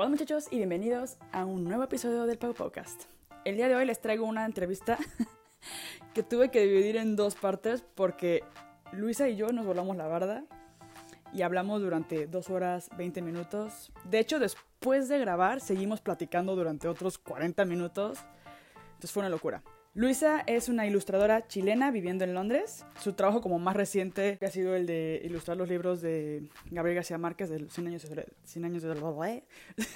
Hola muchachos y bienvenidos a un nuevo episodio del Pau Podcast. El día de hoy les traigo una entrevista que tuve que dividir en dos partes porque Luisa y yo nos volamos la barda y hablamos durante dos horas 20 minutos. De hecho, después de grabar seguimos platicando durante otros 40 minutos. Entonces fue una locura. Luisa es una ilustradora chilena viviendo en Londres. Su trabajo como más reciente ha sido el de ilustrar los libros de Gabriel García Márquez de 100 años de soledad, 100 años de,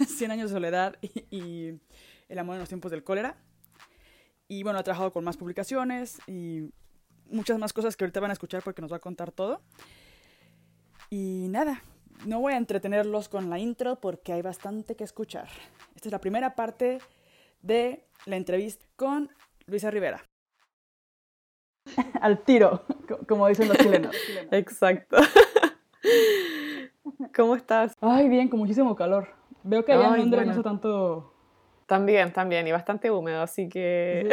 100 años de soledad y, y, El amor en los tiempos del cólera. Y bueno, ha trabajado con más publicaciones y muchas más cosas que ahorita van a escuchar porque nos va a contar todo. Y nada, no voy a entretenerlos con la intro porque hay bastante que escuchar. Esta es la primera parte de la entrevista con Luisa Rivera. Al tiro, como dicen los chilenos. Exacto. ¿Cómo estás? Ay, bien, con muchísimo calor. Veo que allá en Londres no hace tanto... También, también, y bastante húmedo, así que...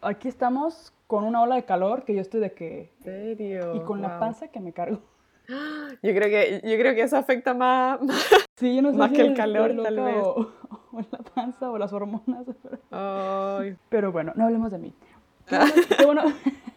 Aquí estamos con una ola de calor que yo estoy de que... ¿En serio? Y con la panza que me cargo. Yo creo que, yo creo que eso afecta más, sí, yo no sé más si que el calor, tal vez. O, o, la panza o las hormonas. Pero, Ay. pero bueno, no hablemos de mí. Qué bueno, qué, bueno,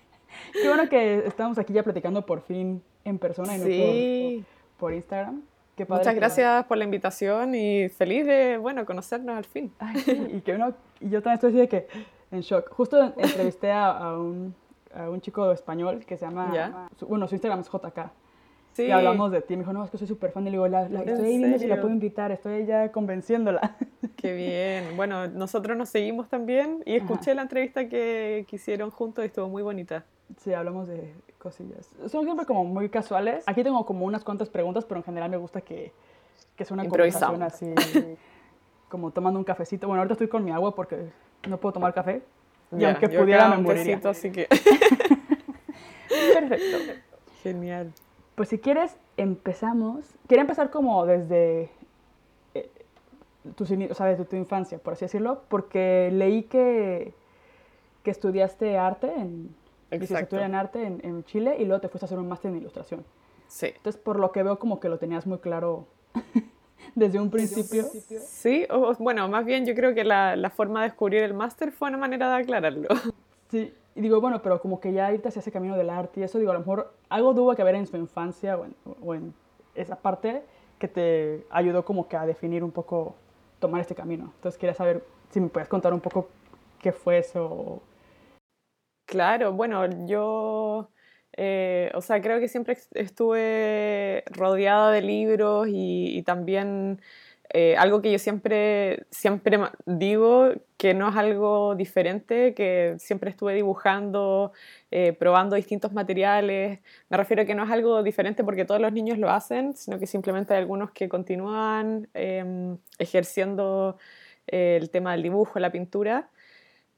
qué bueno, que estamos aquí ya platicando por fin en persona y no por, por, Instagram. Qué padre Muchas gracias por la invitación y feliz de, bueno, conocernos al fin. Ay, sí, y, que uno, yo también estoy así de que en shock. Justo entrevisté a, a, un, a un chico español que se llama, su, bueno, su Instagram es JK. Sí. Y hablamos de ti. Me dijo, no, es que soy súper fan. Y le digo, la, la estoy viendo si la puedo invitar. Estoy ya convenciéndola. Qué bien. Bueno, nosotros nos seguimos también y escuché Ajá. la entrevista que, que hicieron juntos y estuvo muy bonita. Sí, hablamos de cosillas. Son siempre como muy casuales. Aquí tengo como unas cuantas preguntas, pero en general me gusta que, que sea una conversación así, como tomando un cafecito. Bueno, ahorita estoy con mi agua porque no puedo tomar café. Y yeah, aunque pudiera, me moriría. Así que... Perfecto. Genial. Pues si quieres, empezamos. Quería empezar como desde eh, tu, o sea, desde tu infancia, por así decirlo, porque leí que, que estudiaste arte, en, licenciatura en arte en, en, Chile, y luego te fuiste a hacer un máster en ilustración. Sí. Entonces, por lo que veo, como que lo tenías muy claro desde un principio. Sí, o, bueno, más bien yo creo que la, la forma de descubrir el máster fue una manera de aclararlo. Sí, y digo, bueno, pero como que ya irte hacia ese camino del arte y eso, digo, a lo mejor algo tuvo que ver en su infancia o en, esa parte que te ayudó como que a definir un poco tomar este camino. Entonces quería saber si me puedes contar un poco qué fue eso. Claro, bueno, yo, eh, o sea, creo que siempre estuve rodeada de libros y también eh, algo que yo siempre, siempre digo, que no es algo diferente, que siempre estuve dibujando, eh, probando distintos materiales. Me refiero a que no es algo diferente porque todos los niños lo hacen, sino que simplemente hay algunos que continúan eh, ejerciendo el tema del dibujo, la pintura.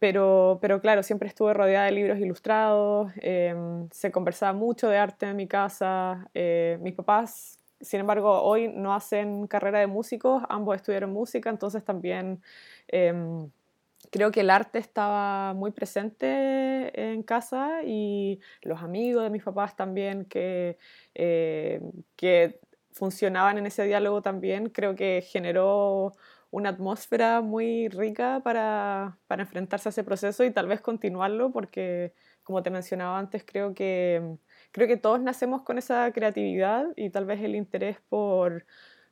Pero, pero, claro, siempre estuve rodeada de libros ilustrados, eh, se conversaba mucho de arte en mi casa, eh, mis papás sin embargo, hoy no hacen carrera de músicos, ambos estudiaron música, entonces también eh, creo que el arte estaba muy presente en casa y los amigos de mis papás también que, eh, que funcionaban en ese diálogo también, creo que generó una atmósfera muy rica para, para enfrentarse a ese proceso y tal vez continuarlo porque, como te mencionaba antes, creo que creo que todos nacemos con esa creatividad y tal vez el interés por,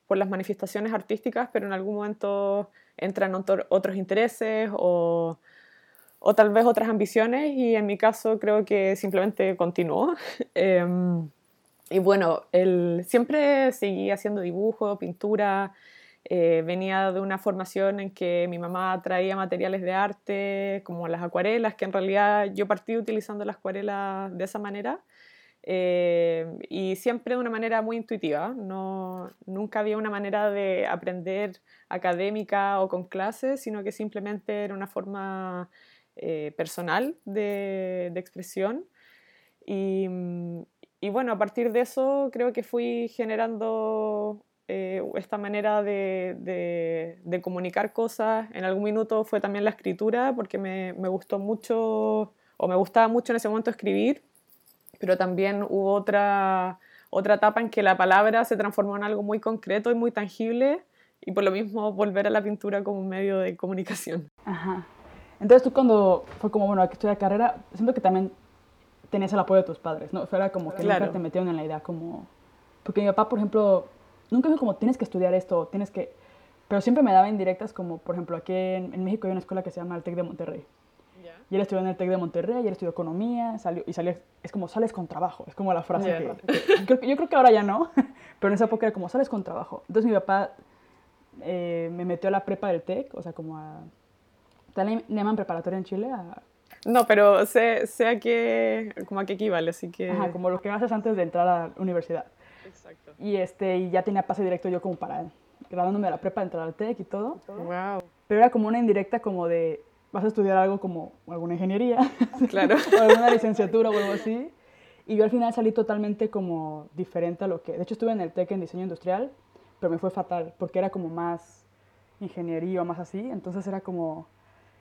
por las manifestaciones artísticas, pero en algún momento entran otro, otros intereses o, o, tal vez otras ambiciones y en mi caso creo que simplemente continuó. eh, y bueno, el, siempre seguí haciendo dibujo, pintura. Eh, venía de una formación en que mi mamá traía materiales de arte como las acuarelas, que en realidad yo partí utilizando las acuarelas de esa manera. Eh, y siempre de una manera muy intuitiva. No, nunca había una manera de aprender académica o con clases, sino que simplemente era una forma eh, personal de, de expresión. Y, y, bueno, a partir de eso creo que fui generando eh, esta manera de, de, de, comunicar cosas. En algún minuto fue también la escritura, porque me, me gustó mucho, o me gustaba mucho en ese momento escribir pero también hubo otra, otra etapa en que la palabra se transformó en algo muy concreto y muy tangible y por lo mismo volver a la pintura como un medio de comunicación. Ajá. Entonces tú cuando fue como, bueno, aquí estudiar carrera, siento que también tenías el apoyo de tus padres, ¿no? Fuera como que nunca te metieron en la idea como... Porque mi papá, por ejemplo, nunca me dijo como, tienes que estudiar esto, tienes que... Pero siempre me daba indirectas como, por ejemplo, aquí en, México hay una escuela que se llama el TEC de Monterrey. Y él estudió en el TEC de Monterrey, y él estudió economía, salió, y salió, es como sales con trabajo, es como la frase que, yo creo que ahora ya no, pero en esa época era como sales con trabajo. Entonces mi papá eh, me metió a la prepa del TEC, o sea, como a... ¿Le llaman preparatoria en Chile? No, pero sé, sé a qué, como a qué equivale, así que... Ajá, como lo que haces antes de entrar a la universidad. Exacto. Y, este, y ya tenía pase directo yo como para graduándome de la prepa, entrar al TEC y todo. Wow. Pero era como una indirecta como de, vas a estudiar algo como alguna ingeniería. Claro. o alguna licenciatura o algo así. Y yo al final salí totalmente como diferente a lo que... De hecho estuve en el TEC en diseño industrial, pero me fue fatal, porque era como más ingeniería o más así. Entonces era como...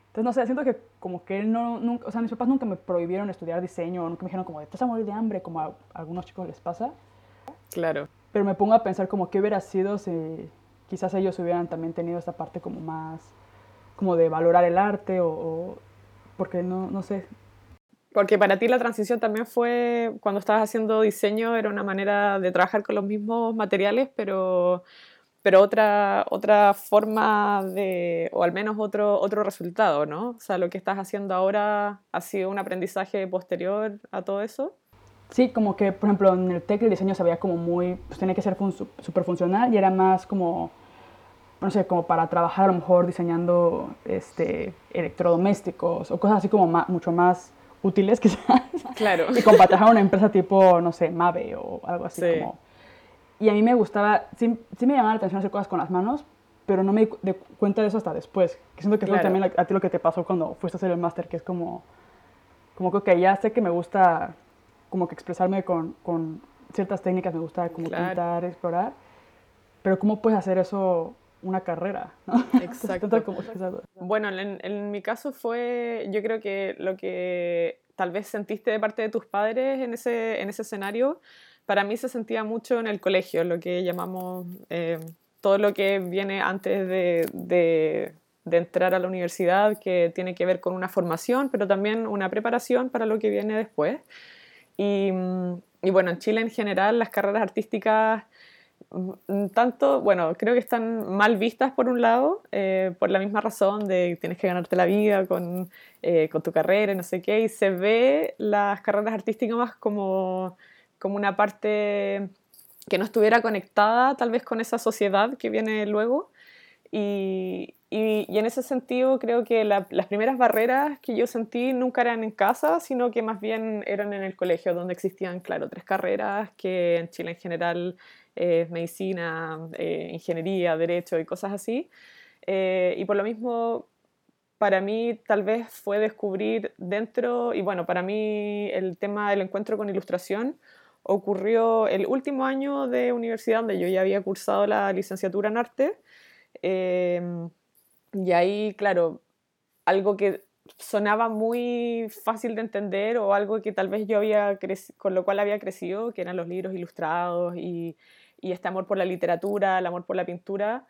Entonces, no sé, siento que como que él no, nunca, o sea, mis papás nunca me prohibieron estudiar diseño, nunca me dijeron como, te vas a morir de hambre, como a algunos chicos les pasa. Claro. Pero me pongo a pensar como qué hubiera sido si quizás ellos hubieran también tenido esta parte como más, como de valorar el arte o, porque no, no sé. Porque para ti la transición también fue, cuando estabas haciendo diseño, era una manera de trabajar con los mismos materiales, pero, pero otra, otra forma de, o al menos otro, otro resultado, ¿no? O sea, lo que estás haciendo ahora ha sido un aprendizaje posterior a todo eso. Sí, como que, por ejemplo, en el TEC el diseño se veía como muy, pues tenía que ser súper funcional y era más como no sé, como para trabajar a lo mejor diseñando este, electrodomésticos o cosas así como mucho más útiles quizás. Claro. y como para trabajar a una empresa tipo, no sé, Mave o algo así como... Y a mí me gustaba, sí, sí, me llamaba la atención hacer cosas con las manos, pero no me di cuenta de eso hasta después. Que siento que es también a ti lo que te pasó cuando fuiste a hacer el máster, que es como, como que, ya sé que me gusta como que expresarme con, con ciertas técnicas, me gusta como pintar, explorar, pero ¿cómo puedes hacer eso una carrera, ¿no? Exacto. bueno, en, mi caso fue, yo creo que lo que tal vez sentiste de parte de tus padres en ese, en ese escenario, para mí se sentía mucho en el colegio, lo que llamamos eh, todo lo que viene antes de, de, entrar a la universidad, que tiene que ver con una formación, pero también una preparación para lo que viene después. Y, y bueno, en Chile en general las carreras artísticas tanto, bueno, creo que están mal vistas por un lado, eh, por la misma razón de tienes que ganarte la vida con, eh, con tu carrera no sé qué, y se ve las carreras artísticas más como, como una parte que no estuviera conectada tal vez con esa sociedad que viene luego. Y, y, en ese sentido creo que las primeras barreras que yo sentí nunca eran en casa, sino que más bien eran en el colegio, donde existían, claro, tres carreras que en Chile en general eh, medicina, eh, ingeniería, derecho y cosas así. Eh, y por lo mismo, para mí tal vez fue descubrir dentro, y bueno, para mí el tema del encuentro con ilustración ocurrió el último año de universidad donde yo ya había cursado la licenciatura en arte. y ahí, claro, algo que sonaba muy fácil de entender o algo que tal vez yo había con lo cual había crecido, que eran los libros ilustrados y, y este amor por la literatura, el amor por la pintura,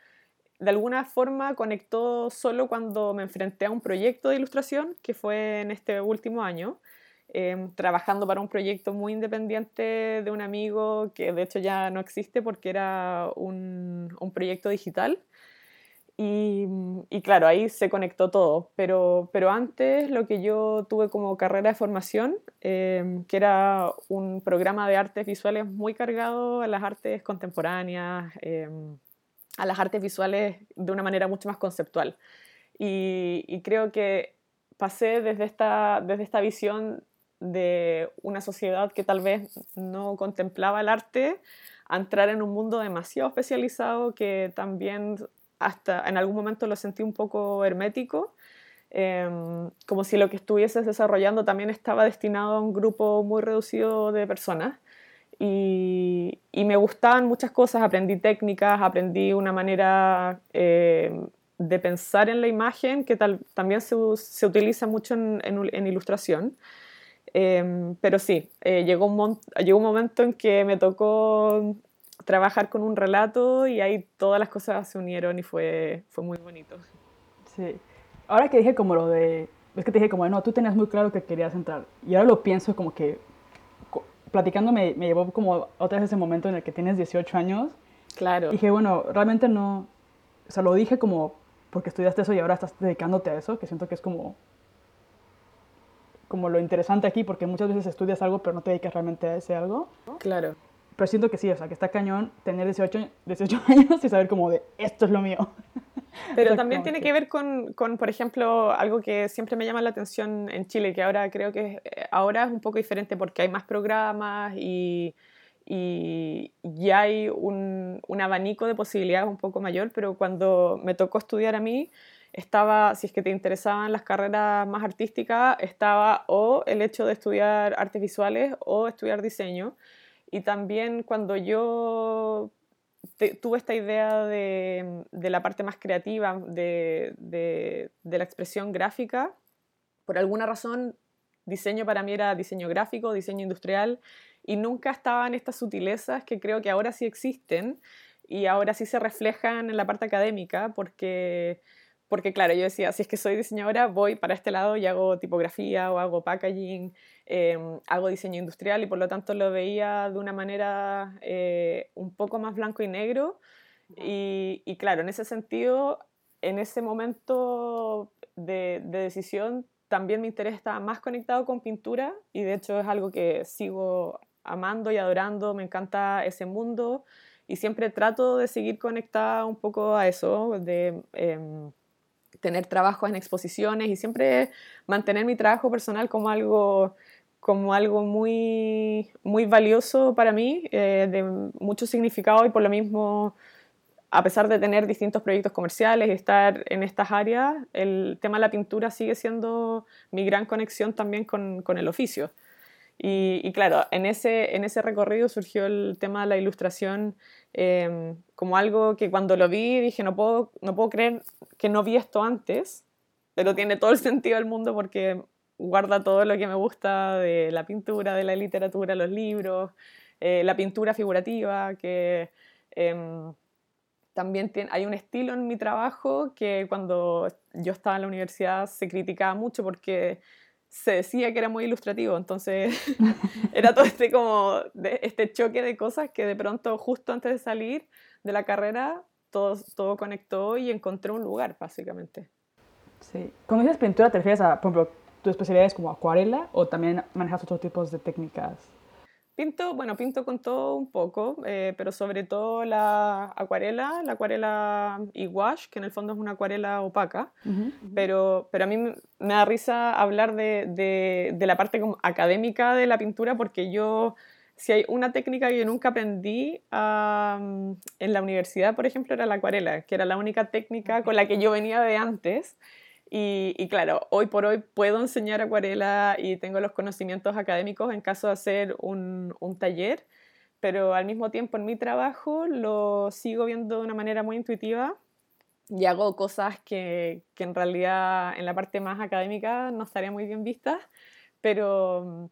de alguna forma conectó solo cuando me enfrenté a un proyecto de ilustración que fue en este último año, em, trabajando para un proyecto muy independiente de un amigo que de hecho ya no existe porque era un, un proyecto digital y, claro, ahí se conectó todo, pero, pero antes lo que yo tuve como carrera de formación, em, que era un programa de artes visuales muy cargado a las artes contemporáneas, em, a las artes visuales de una manera mucho más conceptual. Y, y, creo que pasé desde esta, desde esta visión de una sociedad que tal vez no contemplaba el arte a entrar en un mundo demasiado especializado que también hasta en algún momento lo sentí un poco hermético, em, como si lo que estuvieses desarrollando también estaba destinado a un grupo muy reducido de personas. Y, me gustaban muchas cosas, aprendí técnicas, aprendí una manera em, de pensar en la imagen que también se, utiliza mucho en, en, ilustración. Em, pero sí, eh, llegó, un llegó un momento en que me tocó trabajar con un relato y ahí todas las cosas se unieron y fue, fue muy bonito. Sí. Ahora que dije como lo de, es que te dije como, no, tú tenías muy claro que querías entrar. Y ahora lo pienso como que, platicando me, me llevó como otra vez ese momento en el que tienes 18 años. Claro. Y dije, bueno, realmente no, o sea, lo dije como porque estudiaste eso y ahora estás dedicándote a eso, que siento que es como como lo interesante aquí, porque muchas veces estudias algo pero no te dedicas realmente a ese algo. Claro. Pero siento que sí, o sea, que está cañón tener 18, 18 años y saber como de, esto es lo mío. Pero también tiene que ver con, con, por ejemplo, algo que siempre me llama la atención en Chile, que ahora creo que eh, ahora es un poco diferente porque hay más programas y, y, y hay un, un abanico de posibilidades un poco mayor, pero cuando me tocó estudiar a mí, estaba, si es que te interesaban las carreras más artísticas, estaba o el hecho de estudiar artes visuales o estudiar diseño. Y también cuando yo tuve esta idea de, de, la parte más creativa, de, de, la expresión gráfica, por alguna razón diseño para mí era diseño gráfico, diseño industrial, y nunca estaban estas sutilezas que creo que ahora sí existen y ahora sí se reflejan en la parte académica, porque porque claro, yo decía, si es que soy diseñadora, voy para este lado y hago tipografía o hago packaging, em, hago diseño industrial y por lo tanto lo veía de una manera eh, un poco más blanco y negro. Y, y, claro, en ese sentido, en ese momento de, de, decisión, también mi interés estaba más conectado con pintura y de hecho es algo que sigo amando y adorando, me encanta ese mundo y siempre trato de seguir conectada un poco a eso, de... Eh, tener trabajos en exposiciones y siempre mantener mi trabajo personal como algo, como algo muy, muy valioso para mí, eh, de mucho significado y por lo mismo, a pesar de tener distintos proyectos comerciales y estar en estas áreas, el tema de la pintura sigue siendo mi gran conexión también con, con el oficio. Y, y, claro, en ese, en ese recorrido surgió el tema de la ilustración eh, como algo que cuando lo vi dije, no puedo, no puedo creer que no vi esto antes, pero tiene todo el sentido del mundo porque guarda todo lo que me gusta de la pintura, de la literatura, los libros, eh, la pintura figurativa, que eh, también tiene, hay un estilo en mi trabajo que cuando yo estaba en la universidad se criticaba mucho porque se decía que era muy ilustrativo, entonces era todo este como este choque de cosas que de pronto justo antes de salir de la carrera todo, todo conectó y encontré un lugar básicamente. Sí. Cuando dices pintura te refieres a, por ejemplo, tu especialidad es como acuarela o también manejas otros tipos de técnicas? Pinto, bueno, pinto con todo un poco, eh, pero sobre todo la acuarela, la acuarela y wash, que en el fondo es una acuarela opaca, uh -huh. pero, pero a mí me da risa hablar de, de, de la parte como académica de la pintura porque yo, si hay una técnica que yo nunca aprendí um, en la universidad, por ejemplo, era la acuarela, que era la única técnica con la que yo venía de antes. Y, y, claro, hoy por hoy puedo enseñar acuarela y tengo los conocimientos académicos en caso de hacer un, un, taller, pero al mismo tiempo en mi trabajo lo sigo viendo de una manera muy intuitiva y hago cosas que, que en realidad en la parte más académica no estarían muy bien vistas, pero,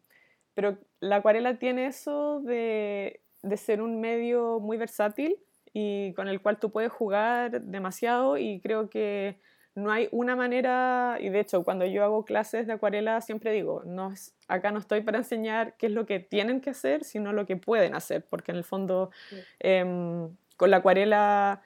pero la acuarela tiene eso de, de ser un medio muy versátil y con el cual tú puedes jugar demasiado y creo que no hay una manera, y de hecho cuando yo hago clases de acuarela siempre digo, no, acá no estoy para enseñar qué es lo que tienen que hacer, sino lo que pueden hacer, porque en el fondo sí. eh, con la acuarela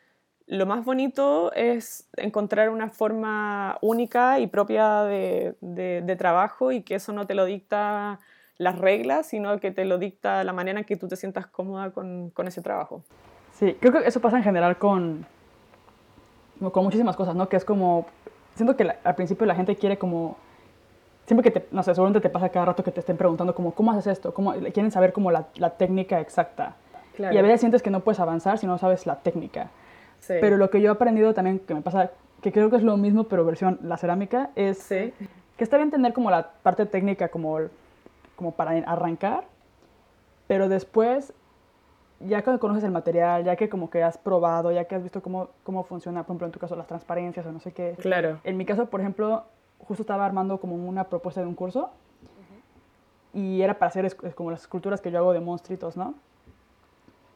lo más bonito es encontrar una forma única y propia de, de, de, trabajo y que eso no te lo dicta las reglas, sino que te lo dicta la manera en que tú te sientas cómoda con, con ese trabajo. Sí, creo que eso pasa en general con, con muchísimas cosas, ¿no? Que es como, siento que la, al principio la gente quiere como, siempre que te, no sé, seguramente te pasa cada rato que te estén preguntando como, ¿cómo haces esto? ¿Cómo? Quieren saber como la, la técnica exacta. Claro. Y a veces sientes que no puedes avanzar si no sabes la técnica. Sí. Pero lo que yo he aprendido también, que me pasa, que creo que es lo mismo, pero versión la cerámica, es sí. que está bien tener como la parte técnica como, como para arrancar, pero después ya que conoces el material, ya que como que has probado, ya que has visto cómo, cómo funciona, por ejemplo, en tu caso, las transparencias o no sé qué. Claro. En mi caso, por ejemplo, justo estaba armando como una propuesta de un curso uh -huh. y era para hacer es, como las esculturas que yo hago de monstruitos, ¿no?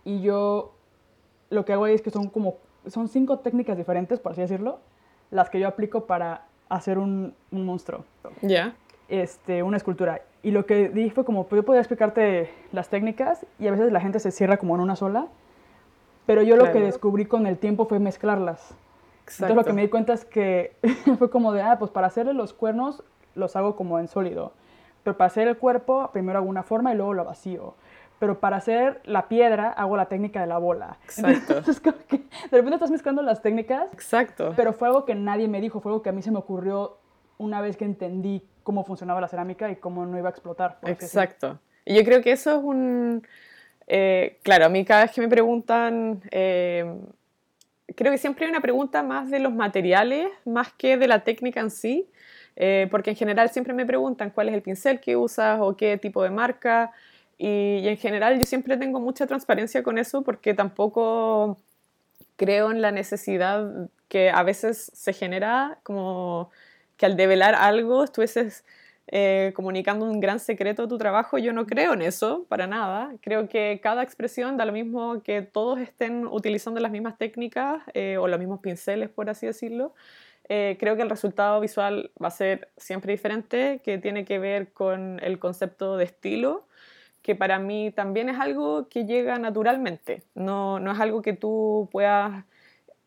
Y yo lo que hago ahí es que son como, son cinco técnicas diferentes, por así decirlo, las que yo aplico para hacer un, un monstruo. Ya. Este, una escultura. Y lo que dije fue como, pues yo podía explicarte las técnicas y a veces la gente se cierra como en una sola, pero yo lo que descubrí con el tiempo fue mezclarlas. Exacto. Entonces lo que me di cuenta es que fue como de, ah, pues para hacerle los cuernos los hago como en sólido. Pero para hacer el cuerpo, primero hago una forma y luego lo vacío. Pero para hacer la piedra, hago la técnica de la bola. Exacto. Entonces como que de repente estás mezclando las técnicas, Exacto. pero fue algo que nadie me dijo, fue algo que a mí se me ocurrió una vez que entendí cómo funcionaba la cerámica y cómo no iba a explotar. Exacto. Y yo creo que eso es un... eh, claro, a mí cada vez que me preguntan, eh, creo que siempre hay una pregunta más de los materiales, más que de la técnica en sí, eh, porque en general siempre me preguntan cuál es el pincel que usas o qué tipo de marca, y, y en general yo siempre tengo mucha transparencia con eso porque tampoco creo en la necesidad que a veces se genera como que al develar algo estuvieses eh, comunicando un gran secreto de tu trabajo. Yo no creo en eso, para nada. Creo que cada expresión da lo mismo que todos estén utilizando las mismas técnicas eh, o los mismos pinceles, por así decirlo. Eh, creo que el resultado visual va a ser siempre diferente, que tiene que ver con el concepto de estilo, que para mí también es algo que llega naturalmente, no, no es algo que tú puedas,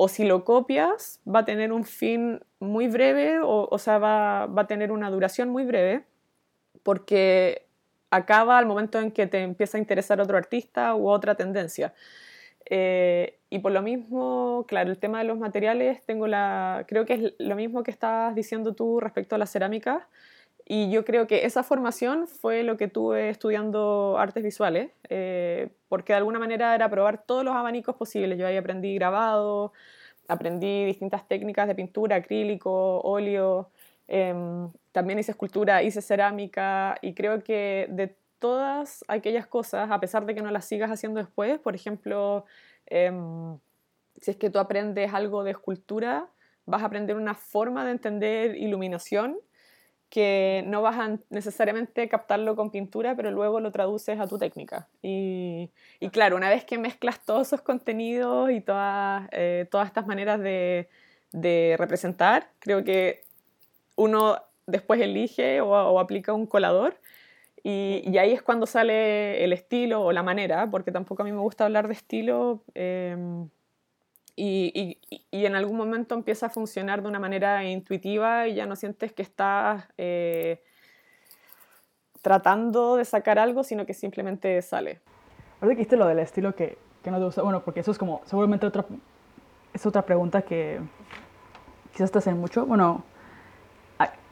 o si lo copias, va a tener un fin muy breve, o, o sea, va, va a tener una duración muy breve, porque acaba al momento en que te empieza a interesar otro artista u otra tendencia. Eh, y por lo mismo, claro, el tema de los materiales, tengo la, creo que es lo mismo que estabas diciendo tú respecto a la cerámica. Y yo creo que esa formación fue lo que tuve estudiando artes visuales, eh, porque de alguna manera era probar todos los abanicos posibles. Yo ahí aprendí grabado, aprendí distintas técnicas de pintura, acrílico, óleo, em, también hice escultura, hice cerámica y creo que de todas aquellas cosas, a pesar de que no las sigas haciendo después, por ejemplo, em, si es que tú aprendes algo de escultura, vas a aprender una forma de entender iluminación que no vas a necesariamente captarlo con pintura, pero luego lo traduces a tu técnica. Y, y claro, una vez que mezclas todos esos contenidos y todas, eh, todas estas maneras de, de representar, creo que uno después elige o, o aplica un colador y, y, ahí es cuando sale el estilo o la manera, porque tampoco a mí me gusta hablar de estilo. Eh, y, y, y, en algún momento empieza a funcionar de una manera intuitiva y ya no sientes que estás eh, tratando de sacar algo, sino que simplemente sale. Ahora que dijiste lo del estilo que, que no te gusta, bueno, porque eso es como, seguramente otra, es otra pregunta que quizás te hacen mucho. Bueno,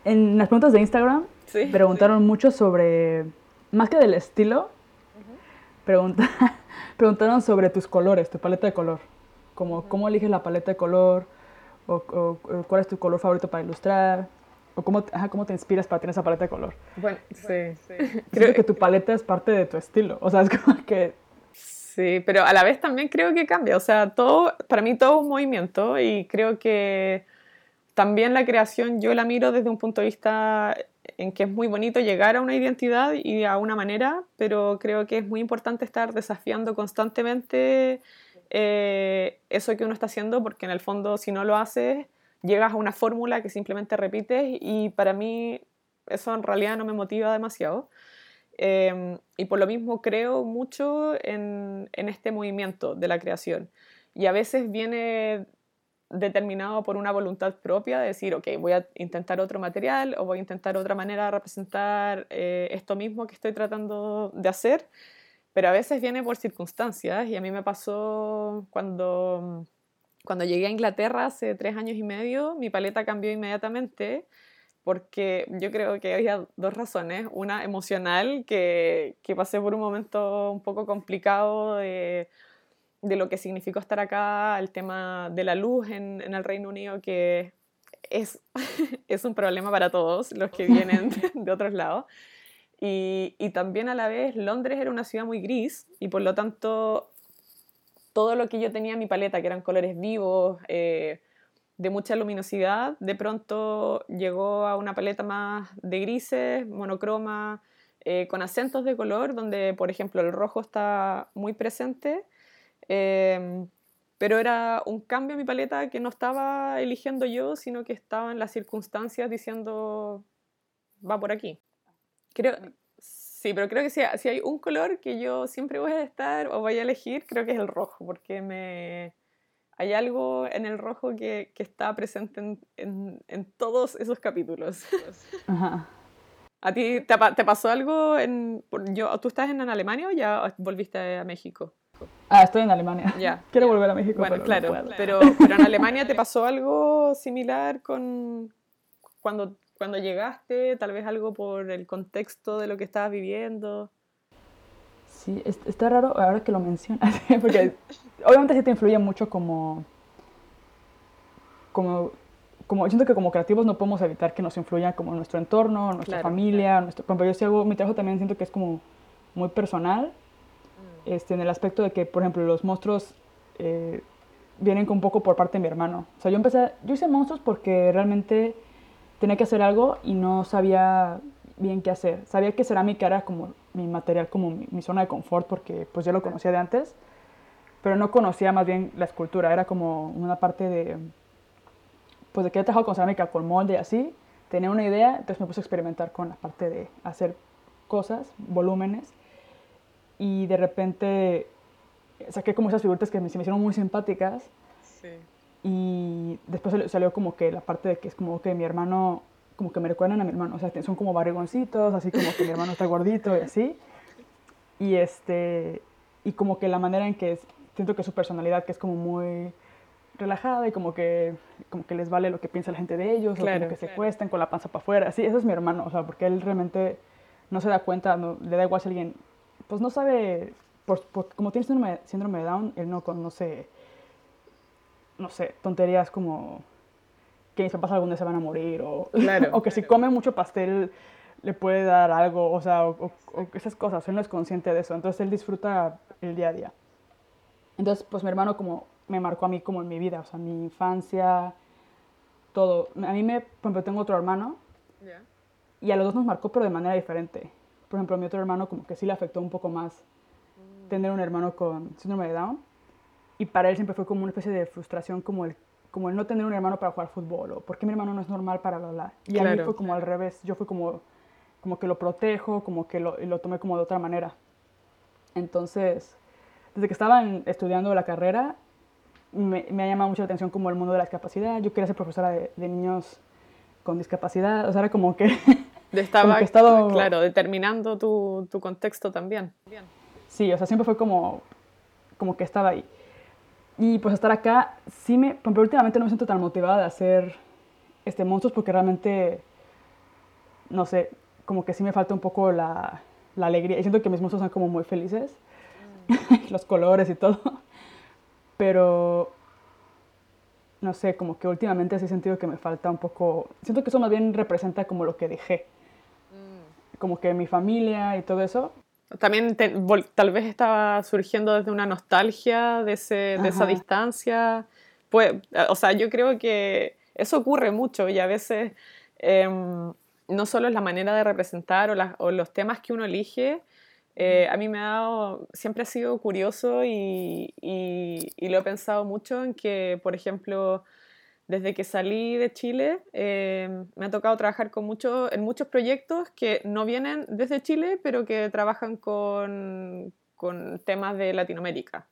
en las preguntas de Instagram sí, preguntaron sí. mucho sobre, más que del estilo, uh -huh. pregunta, preguntaron sobre tus colores, tu paleta de color. Como uh -huh. cómo eliges la paleta de color, o, o, o, cuál es tu color favorito para ilustrar, o cómo, ajá, cómo te inspiras para tener esa paleta de color. Bueno, sí. sí. Creo que tu paleta es parte de tu estilo, o sea, es como que... Sí, pero a la vez también creo que cambia, o sea, todo, para mí todo es un movimiento y creo que también la creación yo la miro desde un punto de vista en que es muy bonito llegar a una identidad y a una manera, pero creo que es muy importante estar desafiando constantemente eh, eso que uno está haciendo, porque en el fondo si no lo haces, llegas a una fórmula que simplemente repites y para mí eso en realidad no me motiva demasiado. Eh, y por lo mismo creo mucho en, en este movimiento de la creación. Y a veces viene determinado por una voluntad propia de decir, ok, voy a intentar otro material o voy a intentar otra manera de representar eh, esto mismo que estoy tratando de hacer, pero a veces viene por circunstancias y a mí me pasó cuando, cuando llegué a Inglaterra hace tres años y medio, mi paleta cambió inmediatamente porque yo creo que había dos razones, una emocional, que, que pasé por un momento un poco complicado de de lo que significó estar acá, el tema de la luz en, en el Reino Unido, que es, es, un problema para todos los que vienen de, de otros lados. Y, también a la vez Londres era una ciudad muy gris y por lo tanto todo lo que yo tenía en mi paleta, que eran colores vivos, eh, de mucha luminosidad, de pronto llegó a una paleta más de grises, monocroma, eh, con acentos de color, donde por ejemplo el rojo está muy presente. Eh, pero era un cambio en mi paleta que no estaba eligiendo yo, sino que estaban las circunstancias diciendo, va por aquí. Creo, sí, pero creo que si, si hay un color que yo siempre voy a estar o voy a elegir, creo que es el rojo, porque me, hay algo en el rojo que, que está presente en, en, en, todos esos capítulos. Ajá. ¿A ti te, te, pasó algo en... Yo, ¿Tú estás en Alemania o ya volviste a México? Ah, estoy en Alemania. Ya. Quiero volver a México. Bueno, claro, pero, pero en Alemania te pasó algo similar con cuando, cuando llegaste, tal vez algo por el contexto de lo que estabas viviendo. Sí, está raro ahora que lo mencionas, porque obviamente sí te influye mucho como, como, como, siento que como creativos no podemos evitar que nos influya como nuestro entorno, nuestra familia, nuestro, por ejemplo, yo si hago mi trabajo también siento que es como muy personal, mm. este, en el aspecto de que, por ejemplo, los monstruos eh, vienen un poco por parte de mi hermano. O sea, yo empecé, yo hice monstruos porque realmente tenía que hacer algo y no sabía bien qué hacer. Sabía que cerámica era como mi material, como mi, zona de confort, porque pues yo lo conocía de antes, pero no conocía más bien la escultura. Era como una parte de, pues de que he trabajado con cerámica, con molde y así. Tenía una idea, entonces me puse a experimentar con la parte de hacer cosas, volúmenes. Y de repente saqué como esas figuritas que me, se me hicieron muy simpáticas. Sí. Y después salió como que la parte de que es como que mi hermano como que me recuerdan a mi hermano, o sea, son como barrigoncitos, así como que mi hermano está gordito y así. Y este, y como que la manera en que siento que su personalidad, que es como muy relajada y como que, como que les vale lo que piensa la gente de ellos, o como que se cuestan con la panza para afuera, así, ese es mi hermano, o sea, porque él realmente no se da cuenta, no, le da igual si alguien, pues no sabe, por, como tiene síndrome, síndrome de Down, él no conoce, no sé, tonterías como que mis papás algún día se van a morir o, o que si come mucho pastel le puede dar algo, o sea, o, esas cosas, él no es consciente de eso, entonces él disfruta el día a día. Entonces, pues mi hermano como me marcó a mí como en mi vida, o sea, mi infancia, todo. A mí me, por ejemplo, tengo otro hermano y a los dos nos marcó, pero de manera diferente. Por ejemplo, a mi otro hermano como que sí le afectó un poco más mm. tener un hermano con síndrome de Down y para él siempre fue como una especie de frustración como el como el no tener un hermano para jugar fútbol o por qué mi hermano no es normal para hablar. Y a mí fue como al revés, yo fui como, como que lo protejo, como que lo, lo tomé como de otra manera. Entonces, desde que estaba estudiando la carrera, me, me, ha llamado mucho la atención como el mundo de la discapacidad. Yo quería ser profesora de, de niños con discapacidad, o sea, era como que... Estaba, que estado, claro, determinando tu, tu contexto también. Sí, o sea, siempre fue como, como que estaba ahí. Y pues estar acá, sí me, pero últimamente no me siento tan motivada de hacer este, monstruos porque realmente, no sé, como que sí me falta un poco la, la alegría. Y siento que mis monstruos son como muy felices, mm. los colores y todo. Pero, no sé, como que últimamente sí he sentido que me falta un poco, siento que eso más bien representa como lo que dejé. Mm. Como que mi familia y todo eso, también tal vez estaba surgiendo desde una nostalgia de, ese, de esa distancia. Pues, o sea, yo creo que eso ocurre mucho y a veces em, no solo es la manera de representar o, o los temas que uno elige, eh, a mí me ha dado, siempre ha sido curioso y, y, y, lo he pensado mucho en que, por ejemplo, desde que salí de Chile, eh, me ha tocado trabajar con mucho, en muchos proyectos que no vienen desde Chile, pero que trabajan con, con temas de Latinoamérica.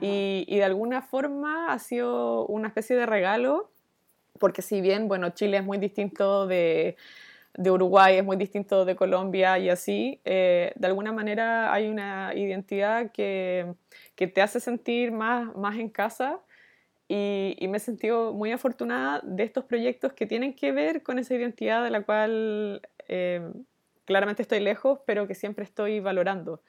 Y, y, de alguna forma ha sido una especie de regalo, porque si bien, bueno, Chile es muy distinto de, de Uruguay, es muy distinto de Colombia y así, eh, de alguna manera hay una identidad que, que te hace sentir más, más en casa y, me he sentido muy afortunada de estos proyectos que tienen que ver con esa identidad de la cual eh, claramente estoy lejos, pero que siempre estoy valorando.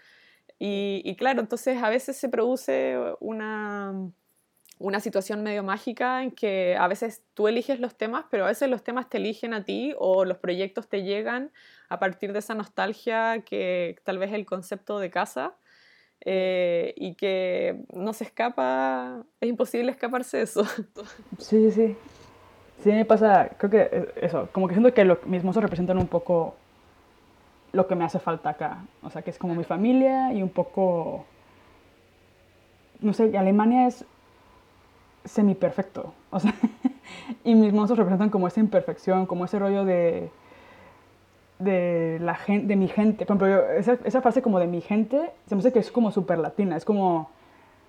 Y, claro, entonces a veces se produce una, una situación medio mágica en que a veces tú eliges los temas, pero a veces los temas te eligen a ti o los proyectos te llegan a partir de esa nostalgia que tal vez el concepto de casa eh, y que no se escapa, es imposible escaparse de eso. Sí, sí, sí. Sí, me pasa, creo que eso, como que siento que lo, mis mozos representan un poco lo que me hace falta acá. O sea, que es como mi familia y un poco, no sé, Alemania es semi perfecto. O sea, y mis monstruos representan como esa imperfección, como ese rollo de de la gente, de mi gente. Por ejemplo, esa, esa, frase como de mi gente, se me hace que es como súper latina. Es como,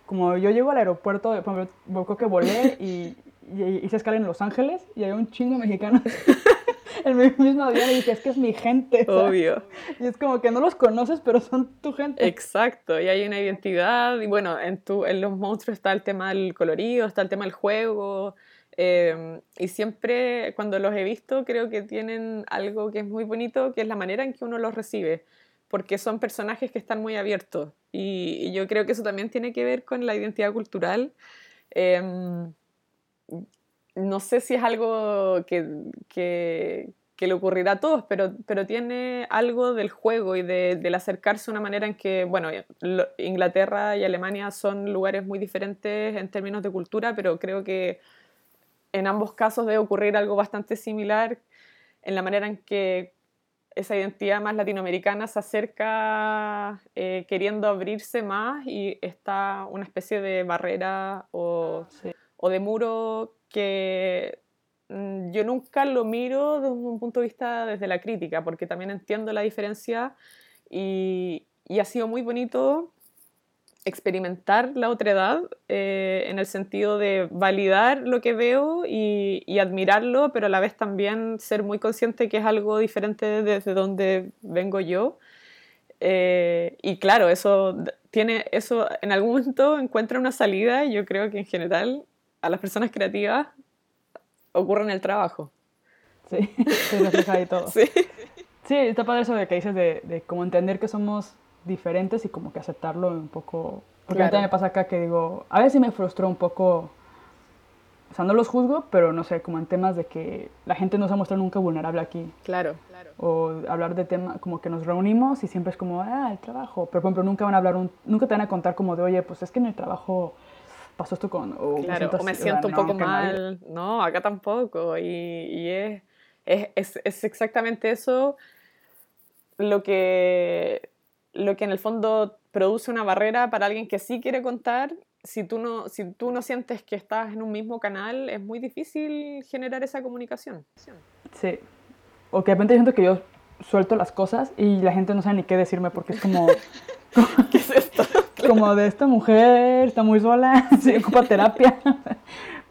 como yo llego al aeropuerto, por ejemplo, creo que volé y, y hice escala en Los Ángeles y hay un chingo mexicano en mi mismo avión y dije, es que es mi gente. Obvio. Y es como que no los conoces, pero son tu gente. Exacto, y hay una identidad. Y bueno, en, tu, en los monstruos está el tema del colorido, está el tema del juego. Em, y siempre cuando los he visto creo que tienen algo que es muy bonito, que es la manera en que uno los recibe, porque son personajes que están muy abiertos. Y, yo creo que eso también tiene que ver con la identidad cultural. Em, no sé si es algo que, que, que, le ocurrirá a todos, pero, pero tiene algo del juego y de, del acercarse a una manera en que, bueno, Inglaterra y Alemania son lugares muy diferentes en términos de cultura, pero creo que en ambos casos debe ocurrir algo bastante similar en la manera en que esa identidad más latinoamericana se acerca eh, queriendo abrirse más y está una especie de barrera o, o de muro que mm, yo nunca lo miro desde un punto de vista desde la crítica, porque también entiendo la diferencia y, y ha sido muy bonito experimentar la otredad eh, en el sentido de validar lo que veo y, y, admirarlo, pero a la vez también ser muy consciente que es algo diferente desde donde vengo yo. Eh, y claro, eso, tiene, eso en algún momento encuentra una salida y yo creo que en general a las personas creativas ocurre en el trabajo. Sí, se refleja ahí todo. Sí. Sí, está padre eso de que dices de, de como entender que somos diferentes y como que aceptarlo un poco. Porque a mí también me pasa acá que digo, a veces me frustró un poco, o sea, no los juzgo, pero no sé, como en temas de que la gente no se ha mostrado nunca vulnerable aquí. Claro, claro. O hablar de temas, como que nos reunimos y siempre es como, ah, el trabajo. Pero, por ejemplo, nunca van a hablar, un, nunca te van a contar como de, oye, pues es que en el trabajo pasó esto con... O claro, me o me siento un poco mal. No, acá tampoco. Y, y es, es, es exactamente eso lo que lo que en el fondo produce una barrera para alguien que sí quiere contar. Si tú, no, si tú no sientes que estás en un mismo canal, es muy difícil generar esa comunicación. Sí. O que de repente siento que yo suelto las cosas y la gente no sabe ni qué decirme porque es como... ¿Qué es esto? Como de esta mujer, está muy sola, se ocupa terapia.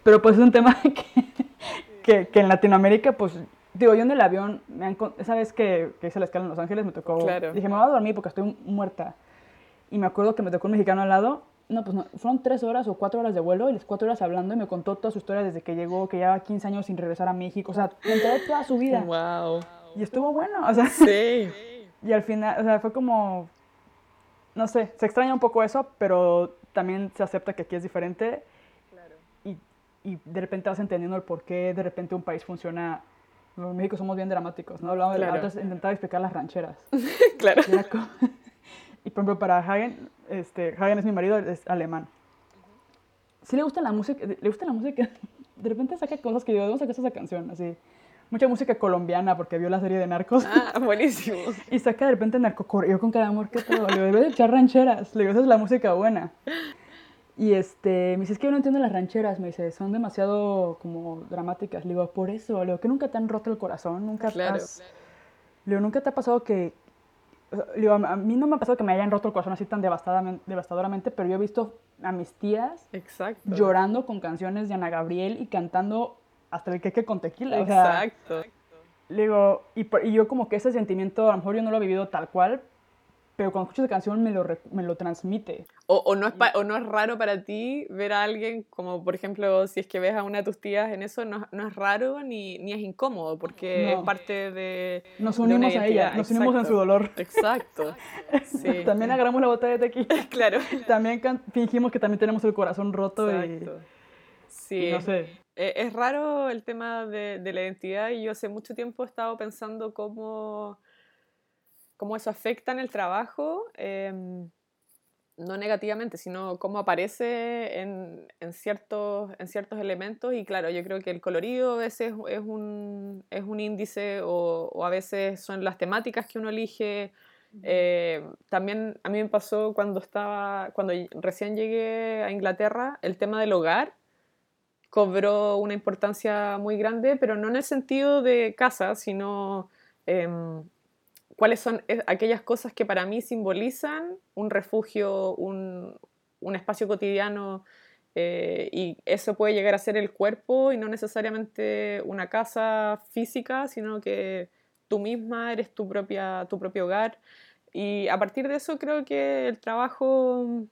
Pero pues es un tema que, que, que en Latinoamérica pues Digo, yo en el avión, me han, esa vez que, que hice la escala en Los Ángeles, me tocó. Dije, me voy a dormir porque estoy muerta. Y me acuerdo que me tocó un mexicano al lado. No, pues no, fueron tres horas o cuatro horas de vuelo y las cuatro horas hablando y me contó toda su historia desde que llegó, que lleva 15 años sin regresar a México. O sea, me enteré toda su vida. ¡Wow! Y estuvo bueno, o sea. Sí. y al final, o sea, fue como. No sé, se extraña un poco eso, pero también se acepta que aquí es diferente. Claro. Y, y de repente vas entendiendo el por qué de repente un país funciona en México somos bien dramáticos, ¿no? Hablamos de claro. intentaba explicar las rancheras. claro. Y, por ejemplo, para Hagen, este, Hagen es mi marido, es alemán. Sí le gusta la música, le gusta la música. De repente saca cosas que digo, ¿dónde sacar esa canción? Así, mucha música colombiana porque vio la serie de Narcos. Ah, buenísimo. y saca de repente Narco yo con cada amor que todo. Le digo, debe de echar rancheras. Le digo, esa es la música buena. Y este, me dice, es que yo no entiendo las rancheras, me dice, son demasiado como dramáticas. Le digo, por eso, le digo, que nunca te han roto el corazón, nunca claro. Le digo, nunca te ha pasado que... Le digo, a mí no me ha pasado que me hayan roto el corazón así tan devastadoramente, pero yo he visto a mis tías Exacto. llorando con canciones de Ana Gabriel y cantando hasta el queque con tequila. Exacto. le digo, y, y yo como que ese sentimiento, a lo mejor yo no lo he vivido tal cual, pero cuando escucho esa canción me lo, me lo transmite. O, o, no es o no es raro para ti ver a alguien, como por ejemplo, si es que ves a una de tus tías en eso, no, no es raro ni, ni, es incómodo, porque es parte de. Nos unimos a ella, nos unimos en su dolor. Exacto. Sí. también agarramos la botella de tequila. claro. También fingimos que también tenemos el corazón roto. Exacto. Sí. no sé. E, es raro el tema de, de la identidad y yo hace mucho tiempo he estado pensando cómo cómo eso afecta en el trabajo, em, no negativamente, sino cómo aparece en, en, ciertos, en ciertos elementos. Y claro, yo creo que el colorido a veces es un, es un índice o, o, a veces son las temáticas que uno elige. Eh, también a mí me pasó cuando estaba, cuando recién llegué a Inglaterra, el tema del hogar cobró una importancia muy grande, pero no en el sentido de casa, sino em, cuáles son aquellas cosas que para mí simbolizan un refugio, un, un espacio cotidiano, eh, y eso puede llegar a ser el cuerpo y no necesariamente una casa física, sino que tú misma eres tu, propia, tu propio hogar. Y a partir de eso creo que el trabajo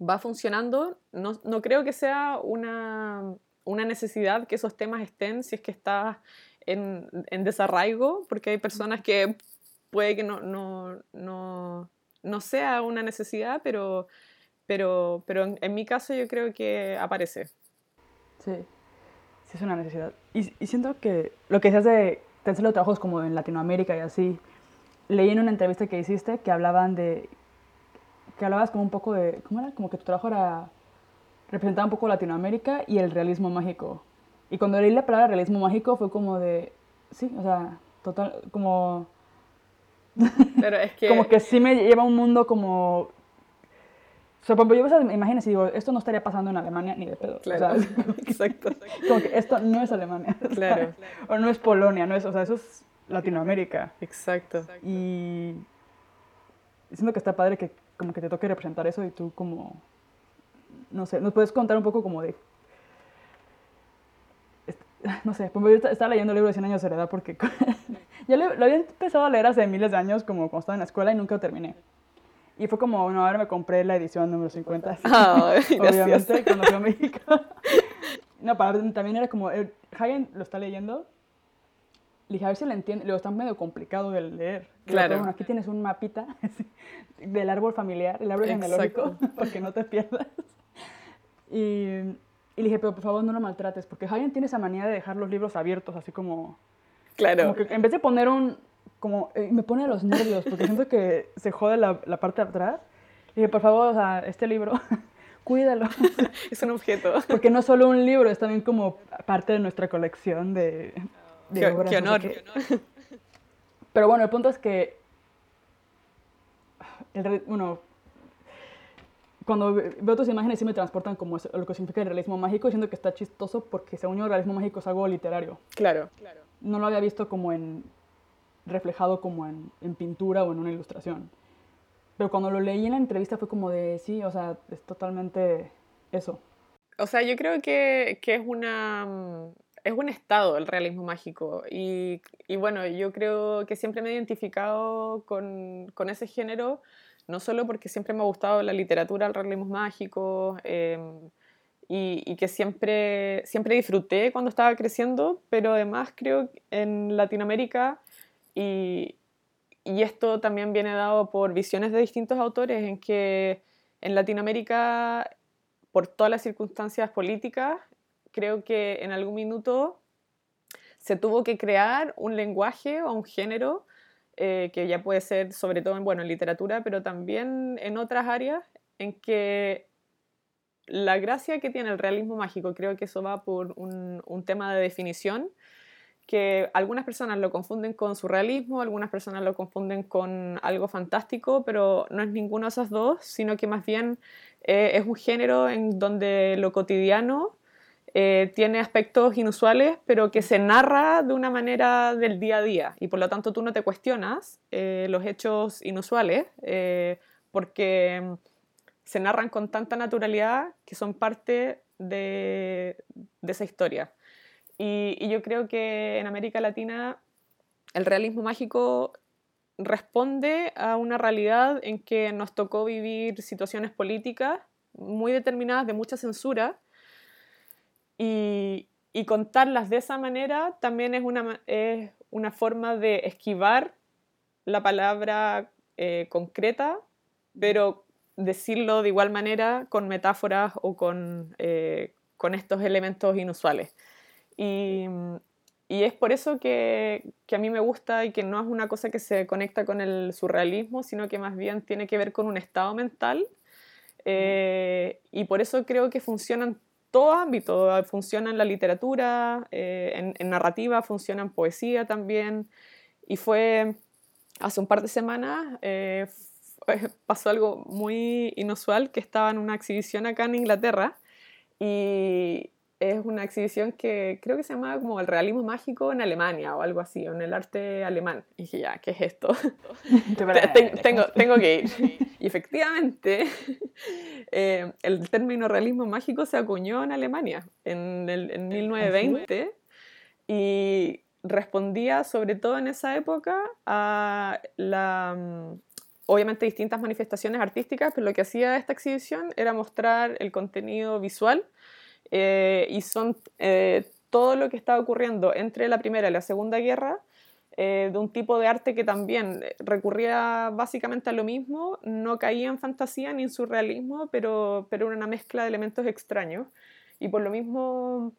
va funcionando. No, no creo que sea una, una, necesidad que esos temas estén si es que estás en, en desarraigo, porque hay personas que puede que no, no, no, no sea una necesidad, pero, pero, pero en, mi caso yo creo que aparece. Sí, sí es una necesidad. Y, y siento que lo que se hace, te los trabajos como en Latinoamérica y así, leí en una entrevista que hiciste que hablaban de, que hablabas como un poco de, ¿cómo era? Como que tu trabajo era, representaba un poco Latinoamérica y el realismo mágico. Y cuando leí la palabra realismo mágico fue como de, sí, o sea, total, como pero es que... como que sí me lleva a un mundo como... O sea, yo me imagino y digo, esto no estaría pasando en Alemania ni de pedo. Claro, exacto. Como que esto no es Alemania. Claro. O no es Polonia, no es, o sea, eso es Latinoamérica. Exacto. Y siento que está padre que como que te toque representar eso y tú como, no sé, ¿nos puedes contar un poco como de no sé, yo estaba leyendo el libro de 100 años de heredad porque yo lo, había empezado a leer hace miles de años, como cuando estaba en la escuela y nunca lo terminé. Y fue como, bueno, ahora me compré la edición número 50. Ah, obviamente, cuando fui a México. no, para, también era como, el, Hagen lo está leyendo. Le dije, a ver si le entiende. Luego está medio complicado de leer. Claro. bueno, aquí tienes un mapita del árbol familiar, el árbol genealógico, para que no te pierdas. Y y le dije, pero por favor no lo maltrates, porque Hagen tiene esa manía de dejar los libros abiertos, así como... Claro. Como que en vez de poner un... Como, eh, me pone a los nervios, porque siento que se jode la, la parte de atrás. Le dije, por favor, o sea, este libro, cuídalo. es un objeto. Porque no solo un libro, es también como parte de nuestra colección de, de qué, obras. Qué honor. Pero bueno, el punto es que... El, bueno, cuando veo tus imágenes sí me transportan como lo que significa el realismo mágico y siento que está chistoso porque según yo el realismo mágico es algo literario. Claro. claro. No lo había visto como en reflejado como en, pintura o en una ilustración. Pero cuando lo leí en la entrevista fue como de, sí, o sea, es totalmente eso. O sea, yo creo que, que es una... Es un estado el realismo mágico y, y bueno, yo creo que siempre me he identificado con, con ese género no solo porque siempre me ha gustado la literatura, el realismo mágico, em, y, que siempre, siempre disfruté cuando estaba creciendo, pero además creo que en Latinoamérica, y, y esto también viene dado por visiones de distintos autores, en que en Latinoamérica, por todas las circunstancias políticas, creo que en algún minuto se tuvo que crear un lenguaje o un género eh, que ya puede ser sobre todo en, bueno, en literatura, pero también en otras áreas en que la gracia que tiene el realismo mágico, creo que eso va por un, tema de definición, que algunas personas lo confunden con surrealismo, algunas personas lo confunden con algo fantástico, pero no es ninguno de esos dos, sino que más bien eh, es un género en donde lo cotidiano eh, tiene aspectos inusuales, pero que se narra de una manera del día a día y por lo tanto tú no te cuestionas eh, los hechos inusuales porque se narran con tanta naturalidad que son parte de, esa historia. Y, yo creo que en América Latina el realismo mágico responde a una realidad en que nos tocó vivir situaciones políticas muy determinadas de mucha censura y, y contarlas de esa manera también es una, es una forma de esquivar la palabra eh, concreta, pero decirlo de igual manera con metáforas o con, eh, con estos elementos inusuales. Y, y es por eso que, que, a mí me gusta y que no es una cosa que se conecta con el surrealismo, sino que más bien tiene que ver con un estado mental. Eh, y por eso creo que funcionan todo ámbito, funciona en la literatura, eh, en, narrativa, funciona en poesía también. Y fue hace un par de semanas, pasó algo muy inusual, que estaba en una exhibición acá en Inglaterra y, es una exhibición que creo que se llama como el realismo mágico en Alemania o algo así, o en el arte alemán. Y dije, ya, ¿qué es esto? tengo, tengo que ir. Y efectivamente, eh, el término realismo mágico se acuñó en Alemania en, el, en 1920 y respondía sobre todo en esa época a la mm, obviamente distintas manifestaciones artísticas, pero lo que hacía esta exhibición era mostrar el contenido visual eh, y son eh, todo lo que estaba ocurriendo entre la Primera y la Segunda Guerra, eh, de un tipo de arte que también recurría básicamente a lo mismo, no caía en fantasía ni en surrealismo, pero, pero era una mezcla de elementos extraños. Y por lo mismo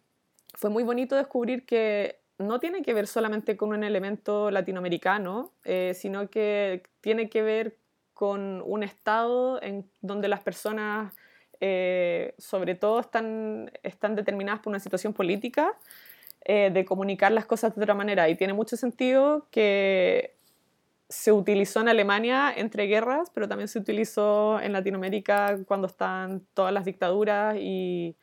fue muy bonito descubrir que no tiene que ver solamente con un elemento latinoamericano, sino que tiene que ver con un estado en donde las personas eh, sobre todo están, están determinadas por una situación política eh, de comunicar las cosas de otra manera. Y tiene mucho sentido que se utilizó en Alemania entre guerras, pero también se utilizó en Latinoamérica cuando están todas las dictaduras y,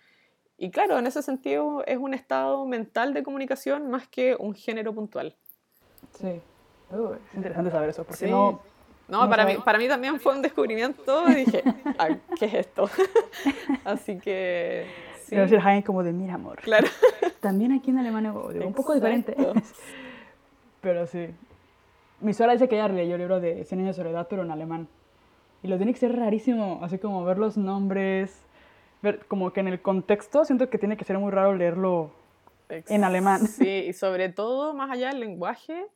y claro, en ese sentido es un estado mental de comunicación más que un género puntual. Sí, uh, es interesante saber eso, porque no, no, para, mí, para mí también fue un descubrimiento. Dije, ¿qué es esto? Así que. Sí. Decir Jaime como de mira, amor. Claro. También aquí en Alemania, un poco diferente. pero sí. Mi suegra dice que ella leyó el libro de Cien años de soledad, pero en alemán. Y lo tiene que ser rarísimo, así como ver los nombres, ver como que en el contexto siento que tiene que ser muy raro leerlo en alemán. Sí, y sobre todo, más allá del lenguaje,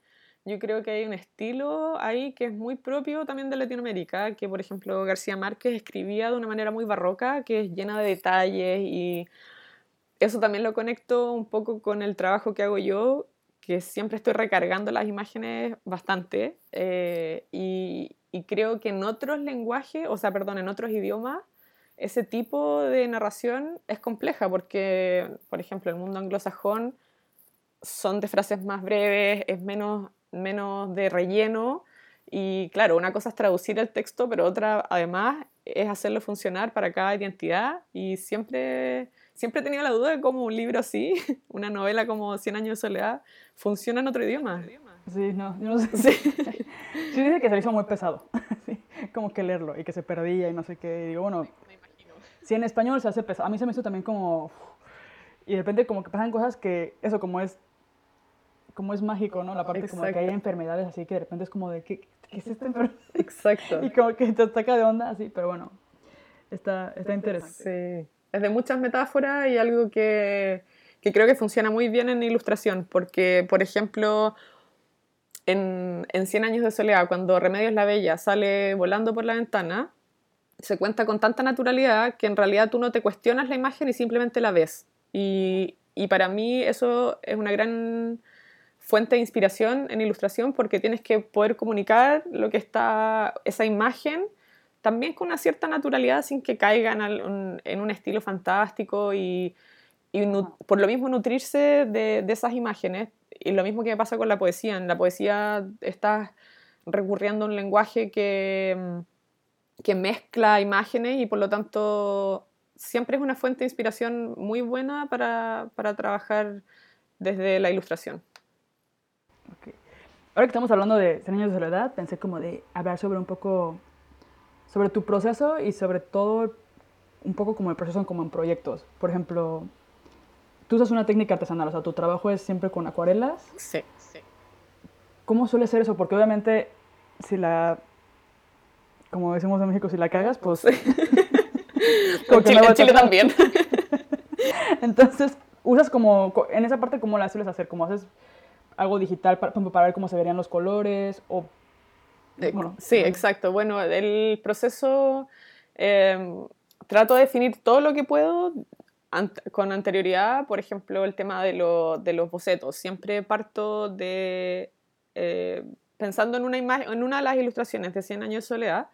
yo creo que hay un estilo ahí que es muy propio también de Latinoamérica, que por ejemplo García Márquez escribía de una manera muy barroca, que es llena de detalles y eso también lo conecto un poco con el trabajo que hago yo, que siempre estoy recargando las imágenes bastante eh, y, y creo que en otros lenguajes, o sea, perdón, en otros idiomas, ese tipo de narración es compleja porque, por ejemplo, el mundo anglosajón son de frases más breves, es menos menos de relleno. Y claro, una cosa es traducir el texto, pero otra además es hacerlo funcionar para cada identidad. Y siempre, siempre he tenido la duda de cómo un libro así, una novela como Cien años de soledad, funciona en otro idioma. Sí, no, yo no sé. Sí. sí dice que se le hizo muy pesado, como que leerlo y que se perdía y no sé qué. Y digo, bueno, si en español se hace pesado, a mí se me hizo también como... Y de repente como que pasan cosas que, eso como es como es mágico, ¿no? La parte como que hay enfermedades así que de repente es como de, ¿qué, qué es esta enfermedad? Exacto. y como que te saca de onda así, pero bueno, está, está interesante. Sí, es de muchas metáforas y algo que, que creo que funciona muy bien en ilustración, porque, por ejemplo, en, en Cien años de soledad, cuando Remedios la Bella sale volando por la ventana, se cuenta con tanta naturalidad que en realidad tú no te cuestionas la imagen y simplemente la ves. Y, y para mí eso es una gran fuente de inspiración en ilustración porque tienes que poder comunicar lo que está, esa imagen, también con una cierta naturalidad sin que caigan en un estilo fantástico y, por lo mismo nutrirse de, esas imágenes. Y lo mismo que pasa con la poesía. En la poesía estás recurriendo a un lenguaje que, que mezcla imágenes y por lo tanto siempre es una fuente de inspiración muy buena para, para trabajar desde la ilustración. Ahora que estamos hablando de 100 años de soledad, pensé como de hablar sobre un poco, sobre tu proceso y sobre todo un poco como el proceso como en proyectos. Por ejemplo, tú usas una técnica artesanal, o sea, tu trabajo es siempre con acuarelas. Sí, sí. ¿Cómo suele ser eso? Porque obviamente si la, como decimos en México, si la cagas, pues... Con Chile, en Chile también. Entonces, usas como, en esa parte, ¿cómo la sueles hacer? ¿Cómo haces algo digital para, para ver cómo se verían los colores o... Eh, sí, exacto. Bueno, el proceso em, trato de definir todo lo que puedo con anterioridad, por ejemplo, el tema de, de los bocetos. Siempre parto de, eh, pensando en una, imagen, en una de las ilustraciones de 100 años de soledad,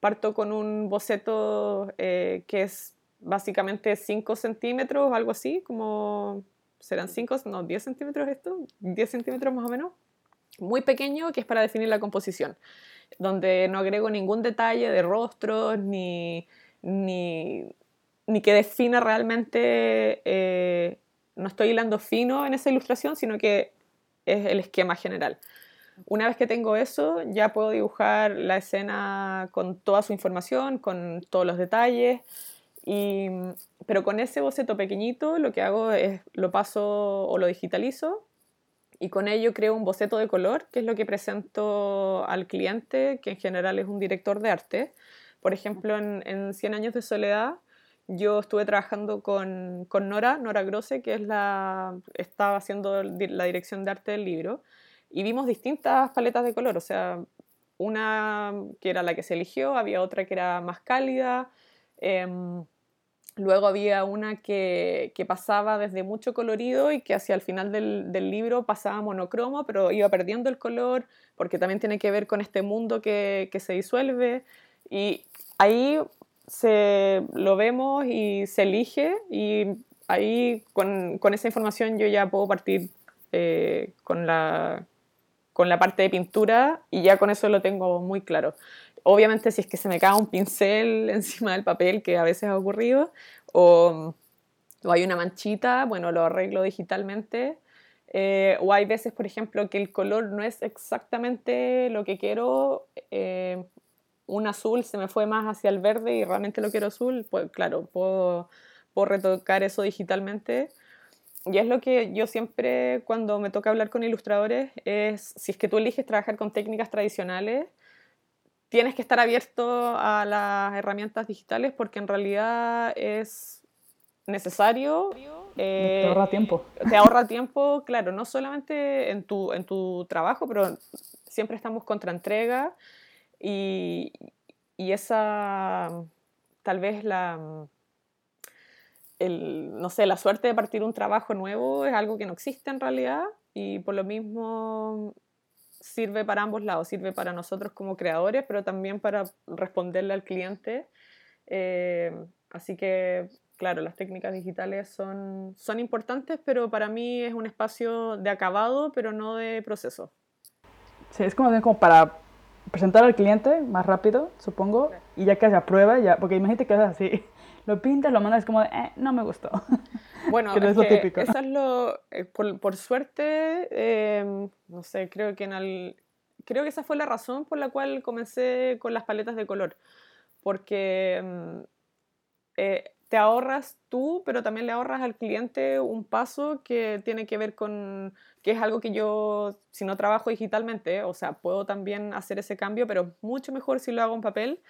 parto con un boceto eh, que es básicamente 5 centímetros, algo así, como serán 5, no, 10 centímetros esto, 10 centímetros más o menos, muy pequeño que es para definir la composición, donde no agrego ningún detalle de rostros ni, ni, ni que defina realmente, eh, no estoy hilando fino en esa ilustración, sino que es el esquema general. Una vez que tengo eso, ya puedo dibujar la escena con toda su información, con todos los detalles. Y, pero con ese boceto pequeñito lo que hago es lo paso o lo digitalizo y con ello creo un boceto de color, que es lo que presento al cliente, que en general es un director de arte. Por ejemplo, en, en 100 años de soledad, yo estuve trabajando con, con, Nora, Nora Grosse, que es la, estaba haciendo la dirección de arte del libro, y vimos distintas paletas de color, o sea, una que era la que se eligió, había otra que era más cálida, em, luego había una que, que, pasaba desde mucho colorido y que hacia el final del, del, libro pasaba monocromo, pero iba perdiendo el color, porque también tiene que ver con este mundo que, que se disuelve, y ahí se, lo vemos y se elige y ahí con, con esa información yo ya puedo partir eh, con, la, con la parte de pintura y ya con eso lo tengo muy claro. Obviamente si es que se me cae un pincel encima del papel, que a veces ha ocurrido, o, hay una manchita, bueno, lo arreglo digitalmente. Eh, o hay veces, por ejemplo, que el color no es exactamente lo que quiero, eh, un azul se me fue más hacia el verde y realmente lo quiero azul, pues claro, puedo, puedo retocar eso digitalmente. Y es lo que yo siempre cuando me toca hablar con ilustradores es, si es que tú eliges trabajar con técnicas tradicionales, tienes que estar abierto a las herramientas digitales porque en realidad es necesario. te ahorra tiempo. Te ahorra tiempo, claro, no solamente en tu, en tu trabajo, pero siempre estamos contra entrega y, y esa, tal vez la, el, no sé, la suerte de partir un trabajo nuevo es algo que no existe en realidad y por lo mismo sirve para ambos lados, sirve para nosotros como creadores, pero también para responderle al cliente. Eh, así que, claro, las técnicas digitales son, son importantes, pero para mí es un espacio de acabado, pero no de proceso. Sí, es como, como para presentar al cliente más rápido, supongo, y ya que se aprueba, ya, porque imagínate que es así, lo pintas, lo mandas como de, eh, no me gustó. Bueno, que es, lo típico. Eso es lo, eh, por, por, suerte, eh, no sé, creo que en el, creo que esa fue la razón por la cual comencé con las paletas de color, porque mm, eh, te ahorras tú, pero también le ahorras al cliente un paso que tiene que ver con, que es algo que yo, si no trabajo digitalmente, o sea, puedo también hacer ese cambio, pero mucho mejor si lo hago en papel.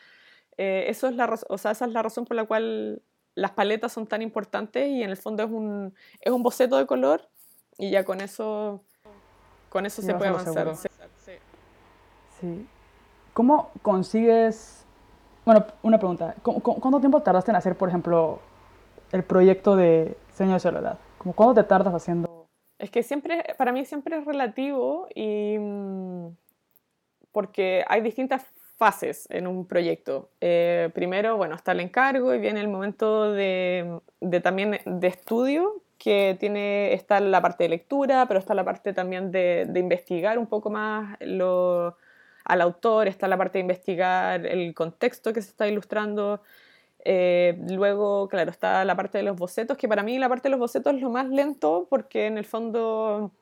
Eh, eso es la, o sea, esa es la razón por la cual las paletas son tan importantes y en el fondo es un, es un boceto de color y ya con eso, con eso se puede avanzar. Sí. sí. ¿Cómo consigues bueno, una pregunta. ¿Cuánto tiempo tardaste en hacer, por ejemplo, el proyecto de Señor de Soledad? ¿Cómo, ¿Cuánto te tardas haciendo? Es que siempre, para mí siempre es relativo y mm, porque hay distintas fases en un proyecto. Eh, primero, bueno, está el encargo y viene el momento de, también de estudio, que tiene, está la parte de lectura, pero está la parte también de, investigar un poco más al autor, está la parte de investigar el contexto que se está ilustrando. Eh, luego, claro, está la parte de los bocetos, que para mí la parte de los bocetos es lo más lento porque en el fondo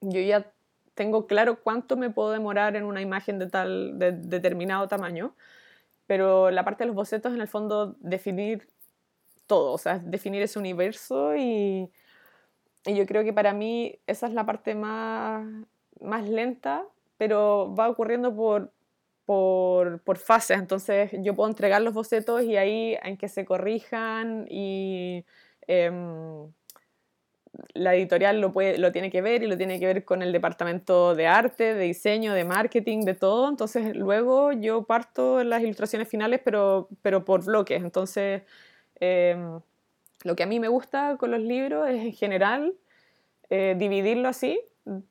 yo ya tengo claro cuánto me puedo demorar en una imagen de tal de determinado tamaño, pero la parte de los bocetos en el fondo definir todo, o sea, definir ese universo y, y yo creo que para mí esa es la parte más, más lenta pero va ocurriendo por, por, por, fases, entonces yo puedo entregar los bocetos y ahí en que se corrijan y eh, la editorial lo, puede, lo tiene que ver y lo tiene que ver con el departamento de arte, de diseño, de marketing, de todo, entonces luego yo parto las ilustraciones finales pero, pero por bloques, entonces eh, lo que a mí me gusta con los libros es en general eh, dividirlo así.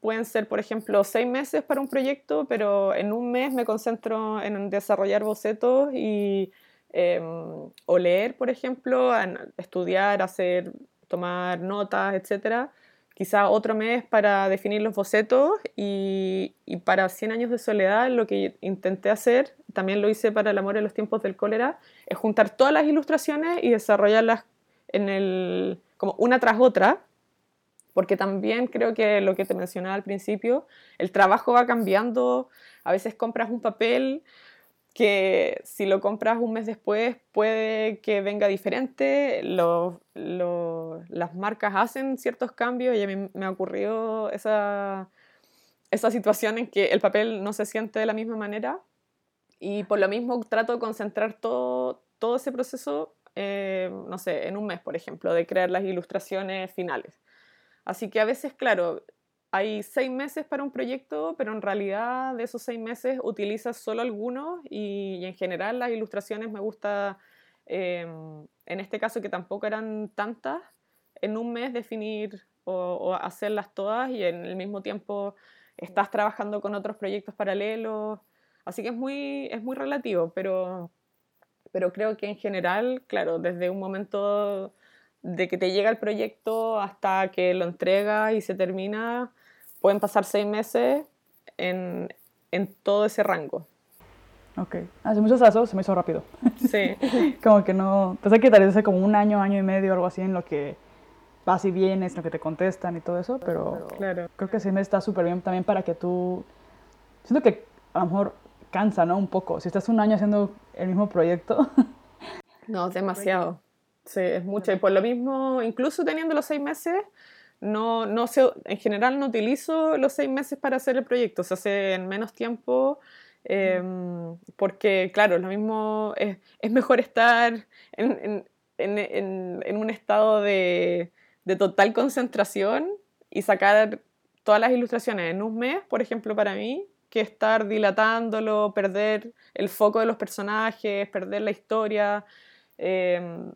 Pueden ser, por ejemplo, seis meses para un proyecto, pero en un mes me concentro en desarrollar bocetos y em, o leer, por ejemplo, estudiar, hacer, tomar notas, etcétera. Quizá otro mes para definir los bocetos y, y, para 100 años de soledad lo que intenté hacer, también lo hice para El amor en los tiempos del cólera, es juntar todas las ilustraciones y desarrollarlas en el, como una tras otra, porque también creo que lo que te mencionaba al principio, el trabajo va cambiando, a veces compras un papel que si lo compras un mes después puede que venga diferente, las marcas hacen ciertos cambios y a mí me ha ocurrido esa, esa situación en que el papel no se siente de la misma manera y por lo mismo trato de concentrar todo, todo ese proceso, eh, no sé, en un mes, por ejemplo, de crear las ilustraciones finales. Así que a veces, claro, hay seis meses para un proyecto, pero en realidad de esos seis meses utilizas solo algunos y, en general las ilustraciones me gusta, em, en este caso que tampoco eran tantas, en un mes definir o, hacerlas todas y en el mismo tiempo estás trabajando con otros proyectos paralelos. Así que es muy, es muy relativo, pero, pero creo que en general, claro, desde un momento de que te llega el proyecto hasta que lo entregas y se termina, pueden pasar seis meses en, en todo ese rango. Ok. Hace muchos años se me hizo rápido. Sí. como que no. Pensé que tal vez como un año, año y medio, algo así, en lo que vas y vienes, en lo que te contestan y todo eso, pero claro. creo que seis meses está súper bien también para que tú. Siento que a lo mejor cansa, ¿no? Un poco. Si estás un año haciendo el mismo proyecto. no, demasiado. Sí, es mucho. Y por lo mismo, incluso teniendo los seis meses, no, no sé, en general no utilizo los seis meses para hacer el proyecto, se hace en menos tiempo. Em, porque, claro, lo mismo es, es mejor estar en, en, en, un estado de, de, total concentración y sacar todas las ilustraciones en un mes, por ejemplo, para mí, que estar dilatándolo, perder el foco de los personajes, perder la historia. Eh,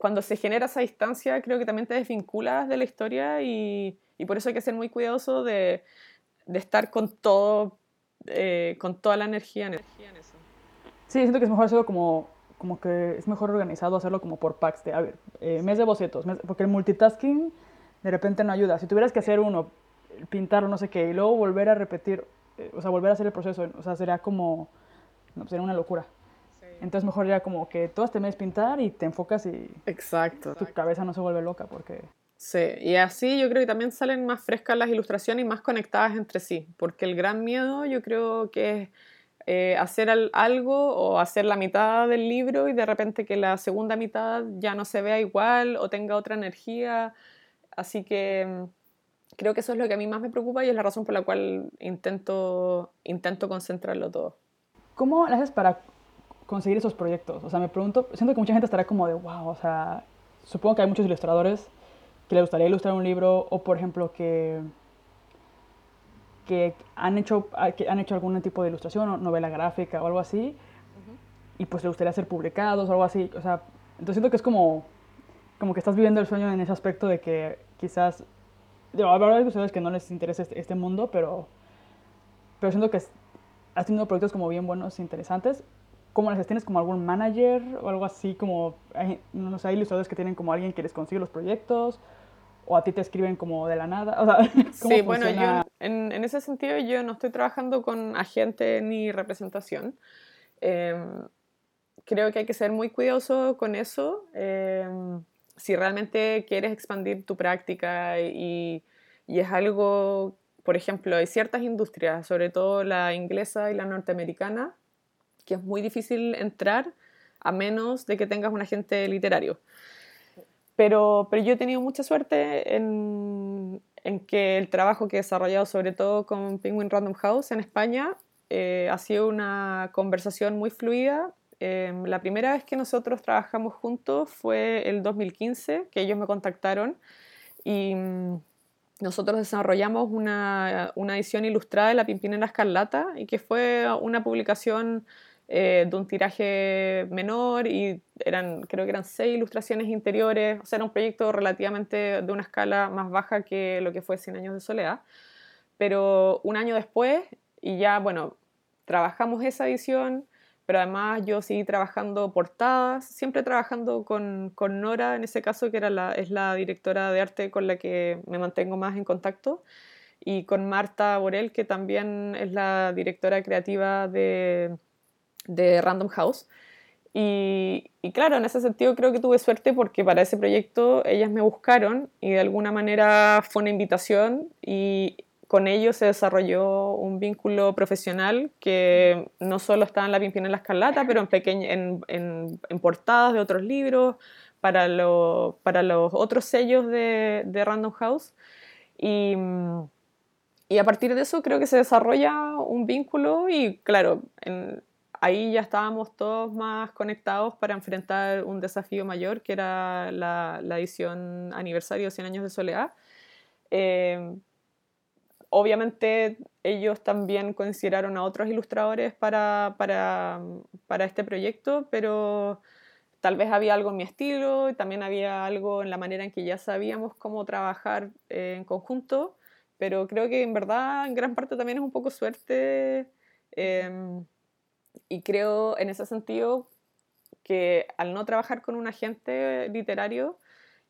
cuando se genera esa distancia, creo que también te desvinculas de la historia y, y por eso hay que ser muy cuidadoso de, de estar con todo, eh, con toda la energía en, eso. Sí, siento que es mejor hacerlo como, como que es mejor organizado hacerlo como por packs de, a ver, eh, mes de bocetos, porque el multitasking de repente no ayuda. Si tuvieras que hacer uno, pintarlo, no sé qué, y luego volver a repetir, eh, o sea, volver a hacer el proceso, o sea, sería como, no, sería una locura. Entonces mejor ya como que todo este mes pintar y te enfocas y Exacto. tu cabeza no se vuelve loca porque... Sí, y así yo creo que también salen más frescas las ilustraciones y más conectadas entre sí, porque el gran miedo yo creo que es eh, hacer algo o hacer la mitad del libro y de repente que la segunda mitad ya no se vea igual o tenga otra energía. Así que mm, creo que eso es lo que a mí más me preocupa y es la razón por la cual intento, intento concentrarlo todo. ¿Cómo lo haces para conseguir esos proyectos? O sea, me pregunto, siento que mucha gente estará como de, wow, o sea, supongo que hay muchos ilustradores que les gustaría ilustrar un libro o, por ejemplo, que, que, han, hecho, que han hecho algún tipo de ilustración o novela gráfica o algo así y pues les gustaría ser publicados o algo así. O sea, entonces siento que es como, como que estás viviendo el sueño en ese aspecto de que quizás, digo, habrá ilustradores que no les interese este, este mundo, pero, pero siento que has tenido proyectos como bien buenos, interesantes ¿Cómo las tienes como algún manager o algo así como, no sé, hay ilustradores que tienen como alguien que les consigue los proyectos o a ti te escriben como de la nada? O sea, ¿cómo sí, bueno, yo en, en, ese sentido yo no estoy trabajando con agente ni representación. Em, creo que hay que ser muy cuidadoso con eso. Em, si realmente quieres expandir tu práctica y, y es algo, por ejemplo, hay ciertas industrias, sobre todo la inglesa y la norteamericana, que es muy difícil entrar a menos de que tengas un agente literario. Pero, pero yo he tenido mucha suerte en, en que el trabajo que he desarrollado, sobre todo con Penguin Random House en España, eh, ha sido una conversación muy fluida. Em, la primera vez que nosotros trabajamos juntos fue el 2015, que ellos me contactaron y mm, nosotros desarrollamos una, una edición ilustrada de La Pimpinera Escarlata y que fue una publicación eh, de un tiraje menor y eran, creo que eran seis ilustraciones interiores, o sea, era un proyecto relativamente de una escala más baja que lo que fue 100 años de soledad. Pero un año después, y ya, bueno, trabajamos esa edición, pero además yo seguí trabajando portadas, siempre trabajando con, con Nora, en ese caso, que era es la directora de arte con la que me mantengo más en contacto, y con Marta Borel, que también es la directora creativa de de Random House. Y, y, claro, en ese sentido creo que tuve suerte porque para ese proyecto ellas me buscaron y de alguna manera fue una invitación y con ellos se desarrolló un vínculo profesional que no solo estaba en La Pimpina en la Escarlata, pero en, en, en, en portadas de otros libros, para, lo, para los otros sellos de, de Random House. Y, y, a partir de eso creo que se desarrolla un vínculo y claro, en, ahí ya estábamos todos más conectados para enfrentar un desafío mayor, que era la, la edición aniversario 100 años de soledad. Eh, obviamente ellos también consideraron a otros ilustradores para, para, para, este proyecto, pero tal vez había algo en mi estilo y también había algo en la manera en que ya sabíamos cómo trabajar eh, en conjunto, pero creo que en verdad en gran parte también es un poco suerte. Eh, y creo en ese sentido que al no trabajar con un agente literario,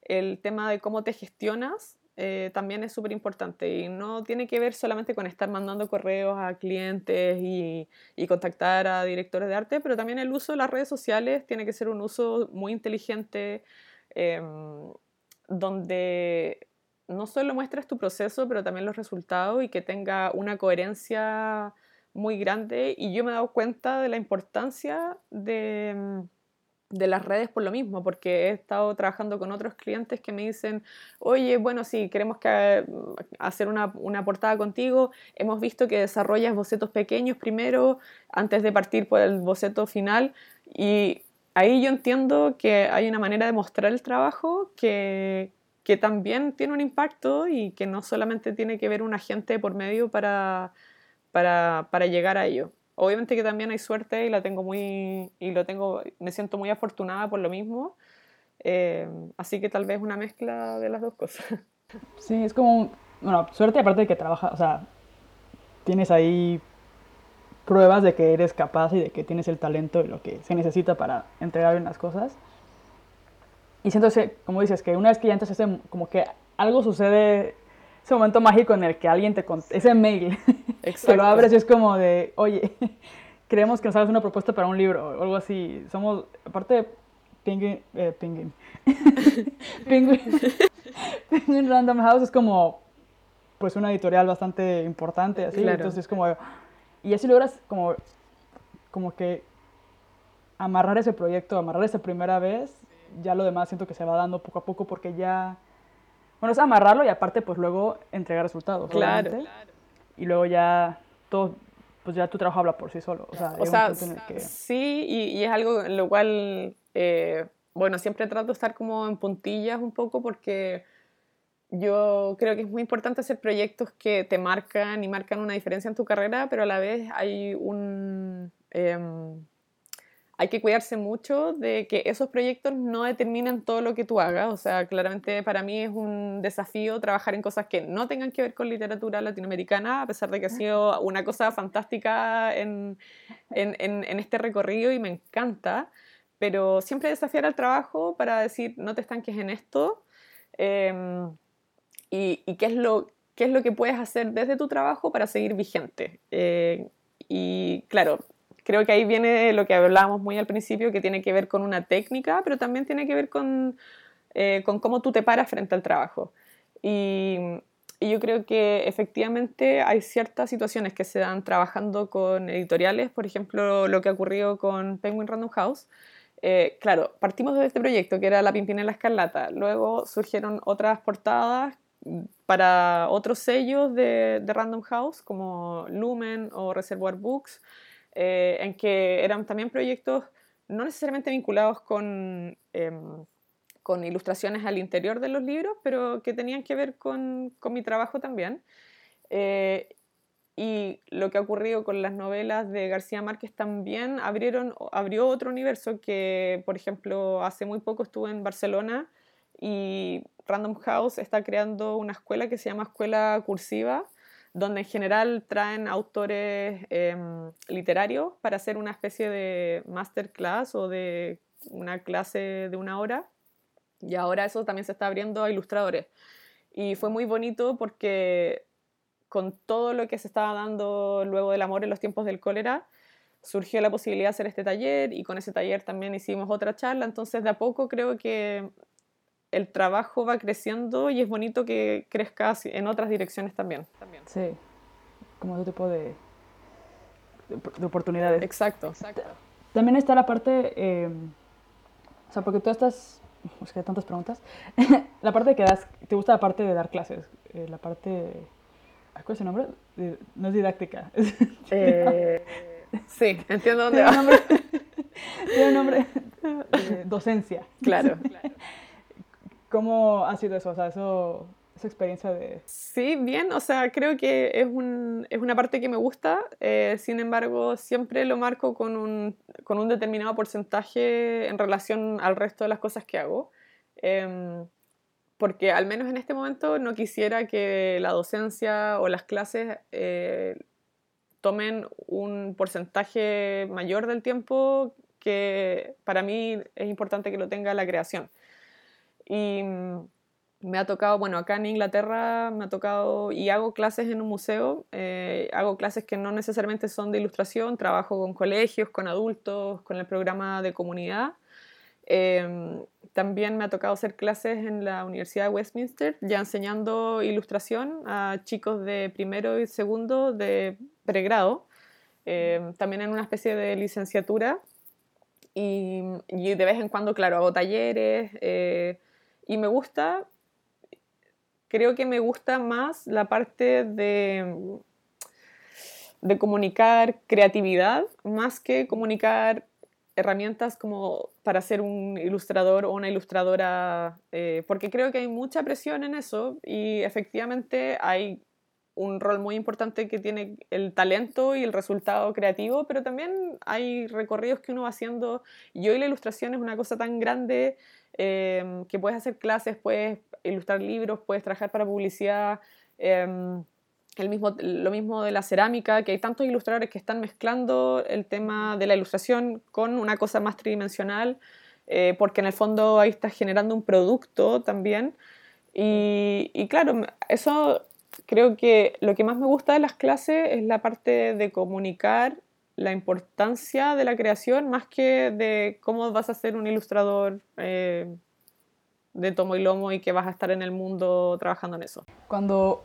el tema de cómo te gestionas eh, también es súper importante y no tiene que ver solamente con estar mandando correos a clientes y, y, contactar a directores de arte, pero también el uso de las redes sociales tiene que ser un uso muy inteligente eh, donde no solo muestres tu proceso, pero también los resultados y que tenga una coherencia muy grande y yo me he dado cuenta de la importancia de, mm, de, las redes por lo mismo, porque he estado trabajando con otros clientes que me dicen, oye, bueno, sí, queremos que, mm, hacer una, una portada contigo, hemos visto que desarrollas bocetos pequeños primero, antes de partir por el boceto final, y ahí yo entiendo que hay una manera de mostrar el trabajo que, que también tiene un impacto y que no solamente tiene que ver un agente por medio para para, para llegar a ello. Obviamente que también hay suerte y la tengo muy y lo tengo me siento muy afortunada por lo mismo. Eh, así que tal vez una mezcla de las dos cosas. Sí, es como bueno, suerte aparte de que trabajas, o sea, tienes ahí pruebas de que eres capaz y de que tienes el talento y lo que se necesita para entregar bien las cosas. Y siento, como dices, que una vez que ya entras, como que algo sucede ese momento mágico en el que alguien te ese mail, que lo abres y es como de, oye, creemos que nos hagas una propuesta para un libro o algo así. Somos, aparte, Penguin, eh, Penguin, Penguin, Penguin Random House es como, pues una editorial bastante importante, así, entonces es como, y así logras como, como que amarrar ese proyecto, amarrar esa primera vez, ya lo demás siento que se va dando poco a poco porque ya bueno, es amarrarlo y aparte pues luego entregar resultados. Claro. Y luego ya todo, pues ya tu trabajo habla por sí solo. O sea, o sea sí, y, es algo en lo cual, eh, bueno, siempre trato de estar como en puntillas un poco porque yo creo que es muy importante hacer proyectos que te marcan y marcan una diferencia en tu carrera, pero a la vez hay un... Em, hay que cuidarse mucho de que esos proyectos no determinen todo lo que tú hagas. O sea, claramente para mí es un desafío trabajar en cosas que no tengan que ver con literatura latinoamericana, a pesar de que ha sido una cosa fantástica en, en, en, este recorrido y me encanta. Pero siempre desafiar al trabajo para decir, no te estanques en esto. Em, y, y, qué, es lo, qué es lo que puedes hacer desde tu trabajo para seguir vigente. Eh, y claro, creo que ahí viene lo que hablábamos muy al principio, que tiene que ver con una técnica, pero también tiene que ver con, eh, con cómo tú te paras frente al trabajo. Y, y, yo creo que efectivamente hay ciertas situaciones que se dan trabajando con editoriales, por ejemplo, lo que ha ocurrido con Penguin Random House. Eh, claro, partimos de este proyecto que era La Pimpina en la Escarlata, luego surgieron otras portadas para otros sellos de, de Random House como Lumen o Reservoir Books, eh, en que eran también proyectos no necesariamente vinculados con, em, con ilustraciones al interior de los libros, pero que tenían que ver con, con mi trabajo también. Eh, y lo que ha ocurrido con las novelas de García Márquez también abrieron, abrió otro universo que, por ejemplo, hace muy poco estuve en Barcelona y Random House está creando una escuela que se llama Escuela Cursiva, donde en general traen autores em, literarios para hacer una especie de masterclass o de una clase de una hora. Y ahora eso también se está abriendo a ilustradores. Y fue muy bonito porque con todo lo que se estaba dando luego del amor en los tiempos del cólera, surgió la posibilidad de hacer este taller y con ese taller también hicimos otra charla, entonces de a poco creo que el trabajo va creciendo y es bonito que crezca en otras direcciones también. también. Sí, como otro tipo de, de, oportunidades. Exacto, exacto. También está la parte, eh, o sea, porque tú estás, es que hay tantas preguntas, la parte de que das, te gusta la parte de dar clases, eh, la parte, ¿cuál es el nombre? no es didáctica. Eh, sí, entiendo dónde va. Tiene un nombre, docencia. Claro. ¿Cómo ha sido eso? O sea, eso, esa experiencia de... Sí, bien, o sea, creo que es, un, es una parte que me gusta, eh, sin embargo, siempre lo marco con un, con un, determinado porcentaje en relación al resto de las cosas que hago. Em, porque al menos en este momento no quisiera que la docencia o las clases eh, tomen un porcentaje mayor del tiempo que para mí es importante que lo tenga la creación. Y mm, me ha tocado, bueno, acá en Inglaterra me ha tocado y hago clases en un museo, eh, hago clases que no necesariamente son de ilustración, trabajo con colegios, con adultos, con el programa de comunidad. Em, también me ha tocado hacer clases en la Universidad de Westminster, ya enseñando ilustración a chicos de primero y segundo de pregrado, em, también en una especie de licenciatura. Y, y, de vez en cuando, claro, hago talleres. Y me gusta, creo que me gusta más la parte de, de comunicar creatividad más que comunicar herramientas como para ser un ilustrador o una ilustradora, eh, porque creo que hay mucha presión en eso y efectivamente hay un rol muy importante que tiene el talento y el resultado creativo, pero también hay recorridos que uno va haciendo y hoy la ilustración es una cosa tan grande Em, que puedes hacer clases, puedes ilustrar libros, puedes trabajar para publicidad. Em, el mismo, lo mismo de la cerámica, que hay tantos ilustradores que están mezclando el tema de la ilustración con una cosa más tridimensional, eh, porque en el fondo ahí estás generando un producto también. Y, y, claro, eso creo que lo que más me gusta de las clases es la parte de comunicar la importancia de la creación más que de cómo vas a ser un ilustrador eh, de tomo y lomo y que vas a estar en el mundo trabajando en eso. Cuando,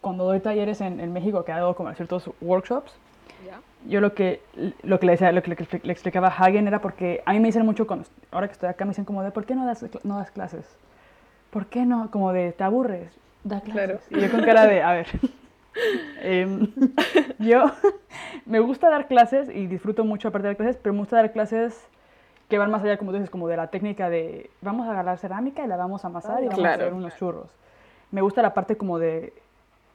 cuando doy talleres en, en México, que hago como ciertos workshops, yo lo que, lo que, le, decía, lo que le, explicaba a Hagen era porque a mí me dicen mucho, cuando, ahora que estoy acá, me dicen como de, ¿por qué no das, no das clases? ¿Por qué no? Como de, ¿te aburres? Da clases. Y yo con cara de, a ver, Em, yo me gusta dar clases y disfruto mucho aparte de dar clases, pero me gusta dar clases que van más allá, como tú dices, como de la técnica de vamos a agarrar cerámica y la vamos a amasar y vamos a hacer unos churros. Me gusta la parte como de,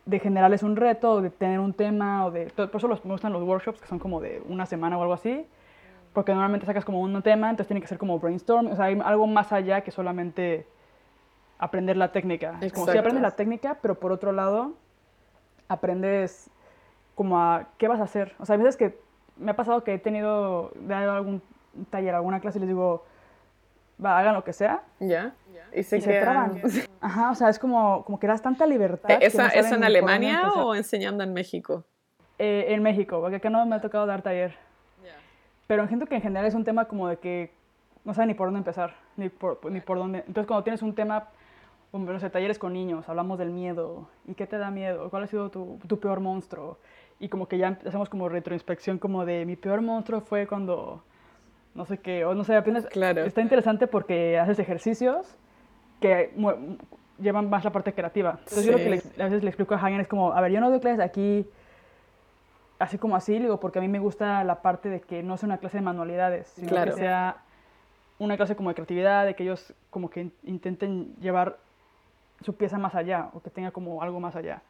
de generarles un reto, de tener un tema, o de, por eso los, me gustan los workshops que son como de una semana o algo así, porque normalmente sacas como un tema, entonces tiene que ser como brainstorm, o sea, hay algo más allá que solamente aprender la técnica. Es como si aprendes la técnica, pero por otro lado aprendes como a qué vas a hacer. O sea, hay veces que me ha pasado que he tenido, dado algún taller, alguna clase y les digo, va, hagan lo que sea. Ya. Y se, traban. Ajá, o sea, es como, como que das tanta libertad. ¿Esa, ¿Es en Alemania o enseñando en México? Eh, en México, porque acá no me ha tocado dar taller. Pero entiendo que en general es un tema como de que no saben ni por dónde empezar, ni por, ni por dónde. Entonces, cuando tienes un tema no sé, talleres con niños, hablamos del miedo, ¿y qué te da miedo? ¿Cuál ha sido tu, tu, peor monstruo? Y como que ya hacemos como retroinspección como de mi peor monstruo fue cuando, no sé qué, o no sé, apenas... Claro. Está interesante porque haces ejercicios que llevan más la parte creativa. Entonces yo lo que a veces le explico a Hagen es como, a ver, yo no doy clases aquí así como así, digo, porque a mí me gusta la parte de que no sea una clase de manualidades, sino que sea una clase como de creatividad, de que ellos como que intenten llevar su pieza más allá o que tenga como algo más allá.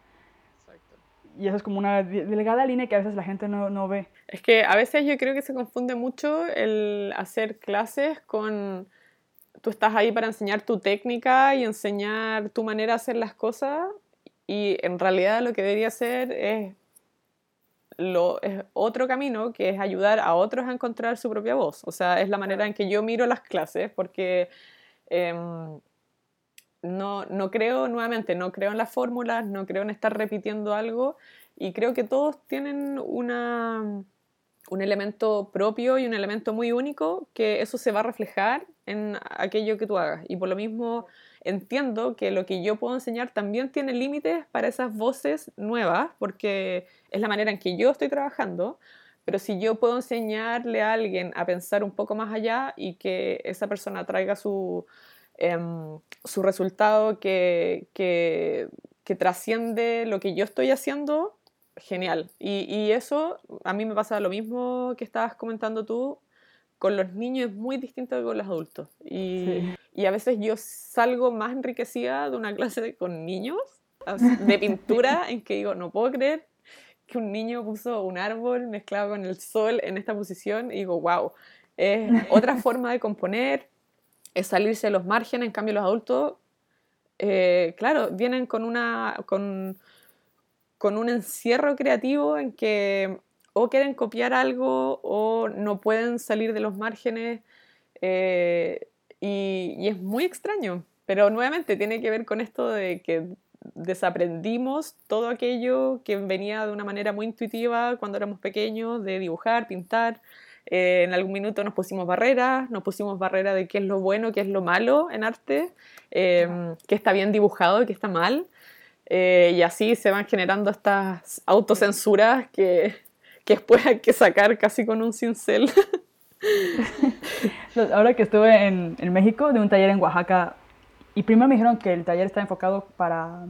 Exacto. Y eso es como una delgada línea que a veces la gente no, no, ve. Es que a veces yo creo que se confunde mucho el hacer clases con tú estás ahí para enseñar tu técnica y enseñar tu manera de hacer las cosas y en realidad lo que debería hacer es, lo, es otro camino que es ayudar a otros a encontrar su propia voz. O sea, es la manera en que yo miro las clases porque... Em, no, no creo, nuevamente, no creo en las fórmulas, no creo en estar repitiendo algo y creo que todos tienen una, un elemento propio y un elemento muy único que eso se va a reflejar en aquello que tú hagas. Y por lo mismo entiendo que lo que yo puedo enseñar también tiene límites para esas voces nuevas, porque es la manera en que yo estoy trabajando. Pero si yo puedo enseñarle a alguien a pensar un poco más allá y que esa persona traiga su, em, su resultado que, que, que trasciende lo que yo estoy haciendo, genial. Y, y, eso a mí me pasa lo mismo que estabas comentando tú. Con los niños es muy distinto que con los adultos. Y, y a veces yo salgo más enriquecida de una clase con niños de pintura en que digo, no puedo creer que un niño puso un árbol mezclado con el sol en esta posición y digo, wow, es otra forma de componer, es salirse de los márgenes, en cambio los adultos, eh, claro, vienen con una... Con, con un encierro creativo en que o quieren copiar algo o no pueden salir de los márgenes eh, y, y, es muy extraño. Pero nuevamente tiene que ver con esto de que desaprendimos todo aquello que venía de una manera muy intuitiva cuando éramos pequeños, de dibujar, pintar. Eh, en algún minuto nos pusimos barreras, nos pusimos barreras de qué es lo bueno, qué es lo malo en arte, eh, qué está bien dibujado y qué está mal. Eh, y así se van generando estas autocensuras que, que después hay que sacar casi con un cincel. Ahora que estuve en, en, México, de un taller en Oaxaca, y primero me dijeron que el taller está enfocado para,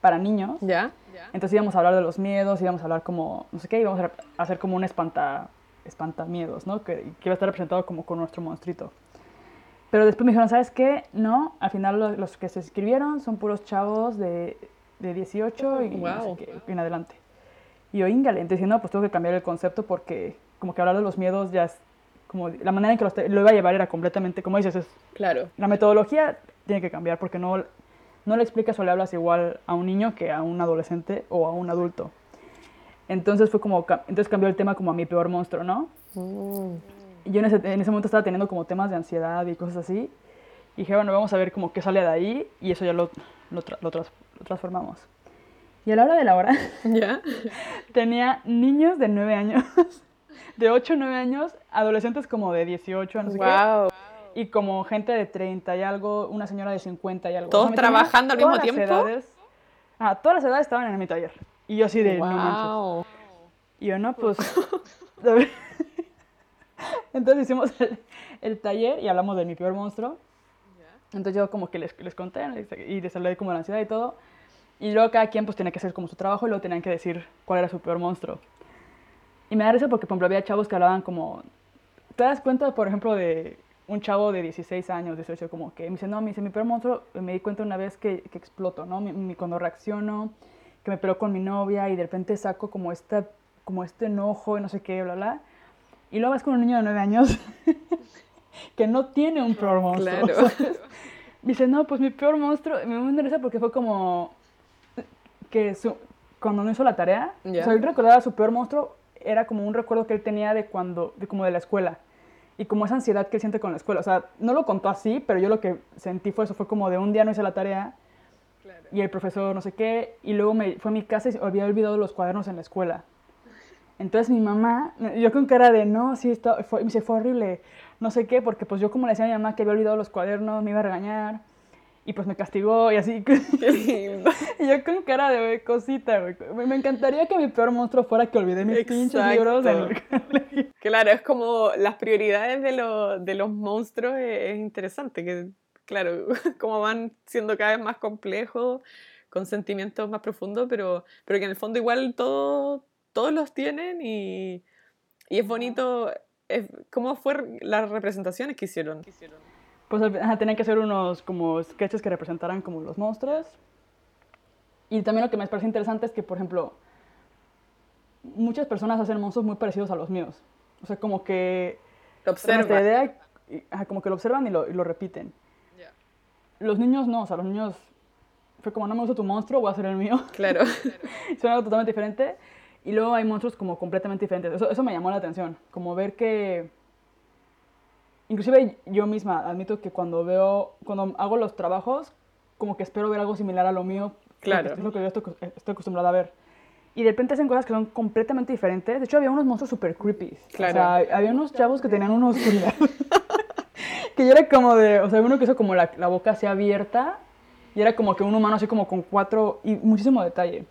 para niños. ¿Ya? Entonces íbamos a hablar de los miedos, íbamos a hablar como, no sé qué, íbamos a hacer como un espanta, miedos, ¿no? Que, que iba a estar representado como con nuestro monstruito. Pero después me dijeron, ¿sabes qué? No, al final los, los que se inscribieron son puros chavos de de 18 y en adelante. Y yo, íngale, entonces no, pues tengo que cambiar el concepto porque como que hablar de los miedos ya es como la manera en que lo, iba a llevar era completamente, como dices, es claro. La metodología tiene que cambiar porque no, no le explicas o le hablas igual a un niño que a un adolescente o a un adulto. Entonces fue como, entonces cambió el tema como a mi peor monstruo, ¿no? Mm. Yo en ese, en ese momento estaba teniendo como temas de ansiedad y cosas así. Y dije, bueno, vamos a ver como qué sale de ahí y eso ya lo, lo, lo, transformamos. Y a la hora de la hora, ¿Ya? tenía niños de 9 años, de 8 9 años, adolescentes como de 18, no sé wow. qué. Y como gente de 30 y algo, una señora de 50 y algo. ¿Todos trabajando al mismo tiempo? Edades, ah, todas las edades estaban en mi taller. Y yo así de, wow. Y yo, no, pues... Entonces hicimos el, el, taller y hablamos de mi peor monstruo. Entonces yo como que les, les conté y les hablé como de la ansiedad y todo. Y luego cada quien pues tenía que hacer como su trabajo y luego tenían que decir cuál era su peor monstruo. Y me da risa porque, por ejemplo, había chavos que hablaban como... ¿Te das cuenta, por ejemplo, de un chavo de 16 años, 18, como que me dice, no, me dice, mi peor monstruo, me di cuenta una vez que, que exploto, ¿no? Mi, cuando reacciono, que me peleo con mi novia y de repente saco como, esta, como este enojo y no sé qué, bla, bla. Y luego vas con un niño de 9 años que no tiene un peor monstruo. Claro. Dice, no, pues mi peor monstruo, me interesa porque fue como que su, cuando no hizo la tarea, o sea, él recordaba su peor monstruo, era como un recuerdo que él tenía de cuando, de como de la escuela. Y como esa ansiedad que él siente con la escuela. O sea, no lo contó así, pero yo lo que sentí fue eso, fue como de un día no hice la tarea y el profesor no sé qué, y luego me fue a mi casa y había olvidado los cuadernos en la escuela. Entonces mi mamá, yo con cara de, no, sí, está, fue, me dice, fue horrible no sé qué, porque pues yo como le decía a mi mamá que había olvidado los cuadernos, me iba a regañar. Y pues me castigó y así. y yo con cara de cosita, güey. Me encantaría que mi peor monstruo fuera que olvidé mis pinches libros. claro, es como las prioridades de, lo, de los monstruos es, interesante. Que, claro, como van siendo cada vez más complejos, con sentimientos más profundos, pero, pero que en el fondo igual todo, todos los tienen y, y es bonito ¿Cómo fueron las representaciones que hicieron? Pues tenían que hacer unos como sketches que representaran como los monstruos. Y también lo que me parece interesante es que, por ejemplo, muchas personas hacen monstruos muy parecidos a los míos. O sea, como que... Lo observan. Idea, como que lo observan y lo, y lo repiten. Los niños no, o sea, los niños... Fue como, no me gusta tu monstruo, voy a hacer el mío. Claro. Suena algo totalmente diferente. Y luego hay monstruos como completamente diferentes. Eso, eso me llamó la atención, como ver que... Inclusive yo misma admito que cuando veo, cuando hago los trabajos, como que espero ver algo similar a lo mío. Claro. Es lo que yo estoy, estoy acostumbrada a ver. Y de repente hacen cosas que son completamente diferentes. De hecho, había unos monstruos super creepy. Claro. O sea, había unos chavos que tenían una oscuridad. que yo era como de. O sea, uno que hizo como la, la boca así abierta. Y era como que un humano así como con cuatro. Y muchísimo detalle.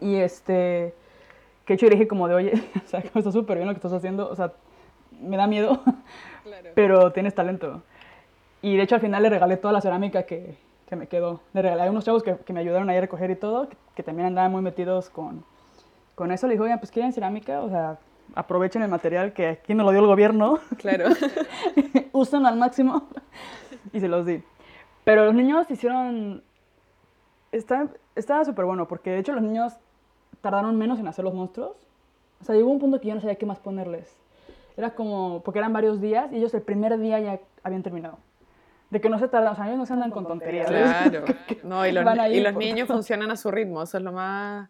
Y este. Que hecho yo le dije como de, oye, o sea, está súper bien lo que estás haciendo. O sea, me da miedo. Claro. pero tienes talento. Y de hecho al final le regalé toda la cerámica que, que me quedó. Le regalé a unos chavos que, que me ayudaron ahí a recoger y todo, que, que también andaban muy metidos con, con eso. Le dije, oigan, pues quieren cerámica, o sea, aprovechen el material que aquí me lo dio el gobierno, Claro. úsenlo al máximo. y se los di. Pero los niños hicieron... Está, estaba súper bueno, porque de hecho los niños tardaron menos en hacer los monstruos. O sea, llegó un punto que yo no sabía qué más ponerles. Era como, porque eran varios días y ellos el primer día ya habían terminado. De que no se tardan, o sea, ellos no se andan con tonterías. Claro. No, y los, y niños funcionan a su ritmo, eso es lo más,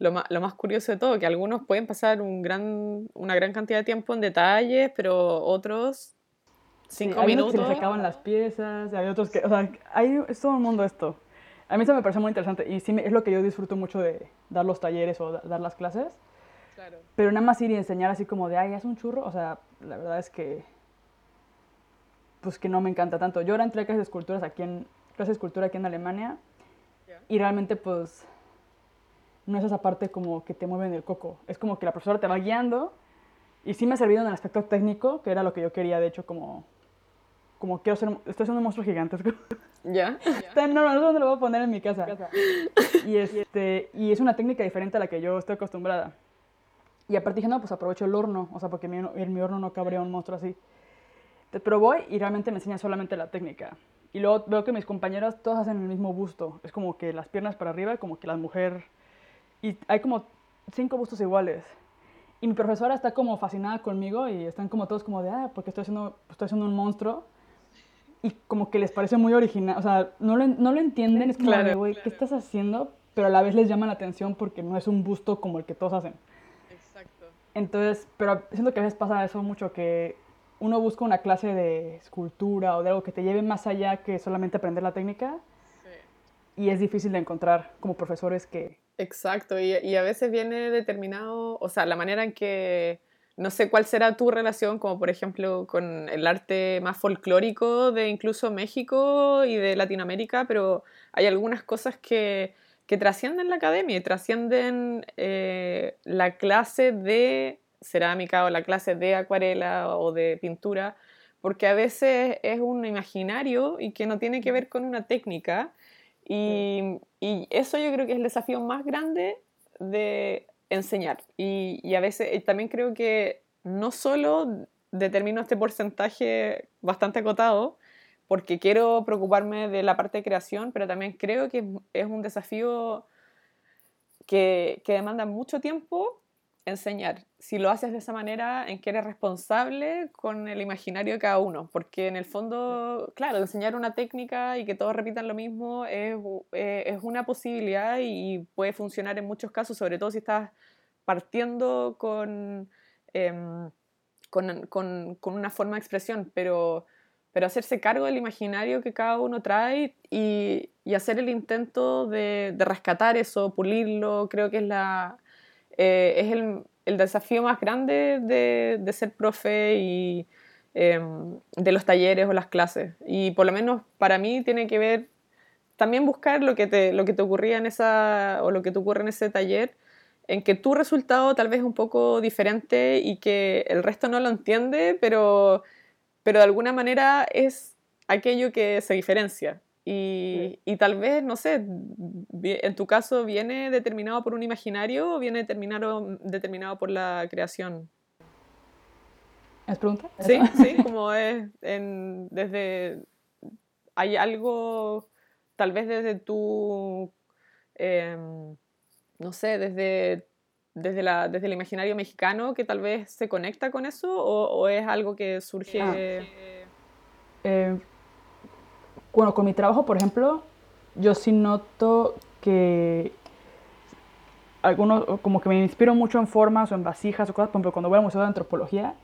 lo más, lo más curioso de todo, que algunos pueden pasar un gran, una gran cantidad de tiempo en detalles, pero otros Sí, cinco hay unos que minutos. se acaban las piezas, hay otros que, o sea, hay, es todo un mundo esto. A mí eso me parece muy interesante y sí es lo que yo disfruto mucho de dar los talleres o da- dar las clases. Claro. Pero nada más ir y enseñar así como de, ay, es un churro, o sea, la verdad es que, pues que no me encanta tanto. Yo ahora entré a clases de esculturas aquí en, clases de escultura aquí en Alemania Ya. y realmente pues no es esa parte como que te mueve en el coco. Es como que la profesora te va guiando y sí me ha servido en el aspecto técnico, que era lo que yo quería, de hecho, como, como quiero ser, estoy haciendo un monstruo gigante. es como- ¿Ya? Está enorme, no sé dónde lo voy a poner en mi casa. Y, este, y es una técnica diferente a la que yo estoy acostumbrada. Y aparte dije, no, pues aprovecho el horno, o sea, porque mi, en mi horno no cabría un monstruo así. Te- Pero voy y realmente me enseñan solamente la técnica. Y luego veo que mis compañeros todos hacen el mismo busto. Es como que las piernas para arriba, como que la mujer... Y hay como cinco bustos iguales. Y mi profesora está como fascinada conmigo y están como todos como de, ah, porque estoy haciendo, estoy haciendo un monstruo. Y como que les parece muy original, o sea, no lo, no lo entienden, es como Claro. güey, ¿qué estás haciendo? Pero a la vez les llama la atención porque no es un busto como el que todos hacen. Exacto. Entonces, pero siento que a veces pasa eso mucho, que uno busca una clase de escultura o de algo que te lleve más allá que solamente aprender la técnica y es difícil de encontrar como profesores que... Exacto, y, a veces viene determinado, o sea, la manera en que, no sé cuál será tu relación, como por ejemplo con el arte más folclórico de incluso México y de Latinoamérica, pero hay algunas cosas que, que trascienden la academia y trascienden eh, la clase de cerámica o la clase de acuarela o de pintura, porque a veces es un imaginario y que no tiene que ver con una técnica. Y, eso yo creo que es el desafío más grande de enseñar. Y, y a veces también creo que no solo determino este porcentaje bastante acotado, porque quiero preocuparme de la parte de creación, pero también creo que es un desafío que, que demanda mucho tiempo enseñar. Si lo haces de esa manera, en que eres responsable con el imaginario de cada uno. Porque en el fondo, claro, enseñar una técnica y que todos repitan lo mismo es, eh, es una posibilidad y puede funcionar en muchos casos, sobre todo si estás partiendo con, em, con, con, con una forma de expresión, pero, pero hacerse cargo del imaginario que cada uno trae y, y hacer el intento de, de rescatar eso, pulirlo, creo que es la eh, es el, el, desafío más grande de, de ser profe y eh, de los talleres o las clases. Y por lo menos para mí tiene que ver también buscar lo que te, lo que te ocurría en esa, o lo que te ocurre en ese taller, en que tu resultado tal vez es un poco diferente y que el resto no lo entiende, pero, pero de alguna manera es aquello que se diferencia. Y, y, tal vez, no sé, en tu caso viene determinado por un imaginario o viene determinado, determinado por la creación. ¿Es pregunta? Sí, sí, como es en, desde... Hay algo, tal vez desde tu, eh, no sé, desde, desde, la, desde el imaginario mexicano que tal vez se conecta con eso o, o es algo que surge... Ah. Eh, bueno, con mi trabajo, por ejemplo, yo sí noto que algunos, como que me inspiro mucho en formas o en vasijas o cosas. Por ejemplo, cuando voy al Museo de Antropología,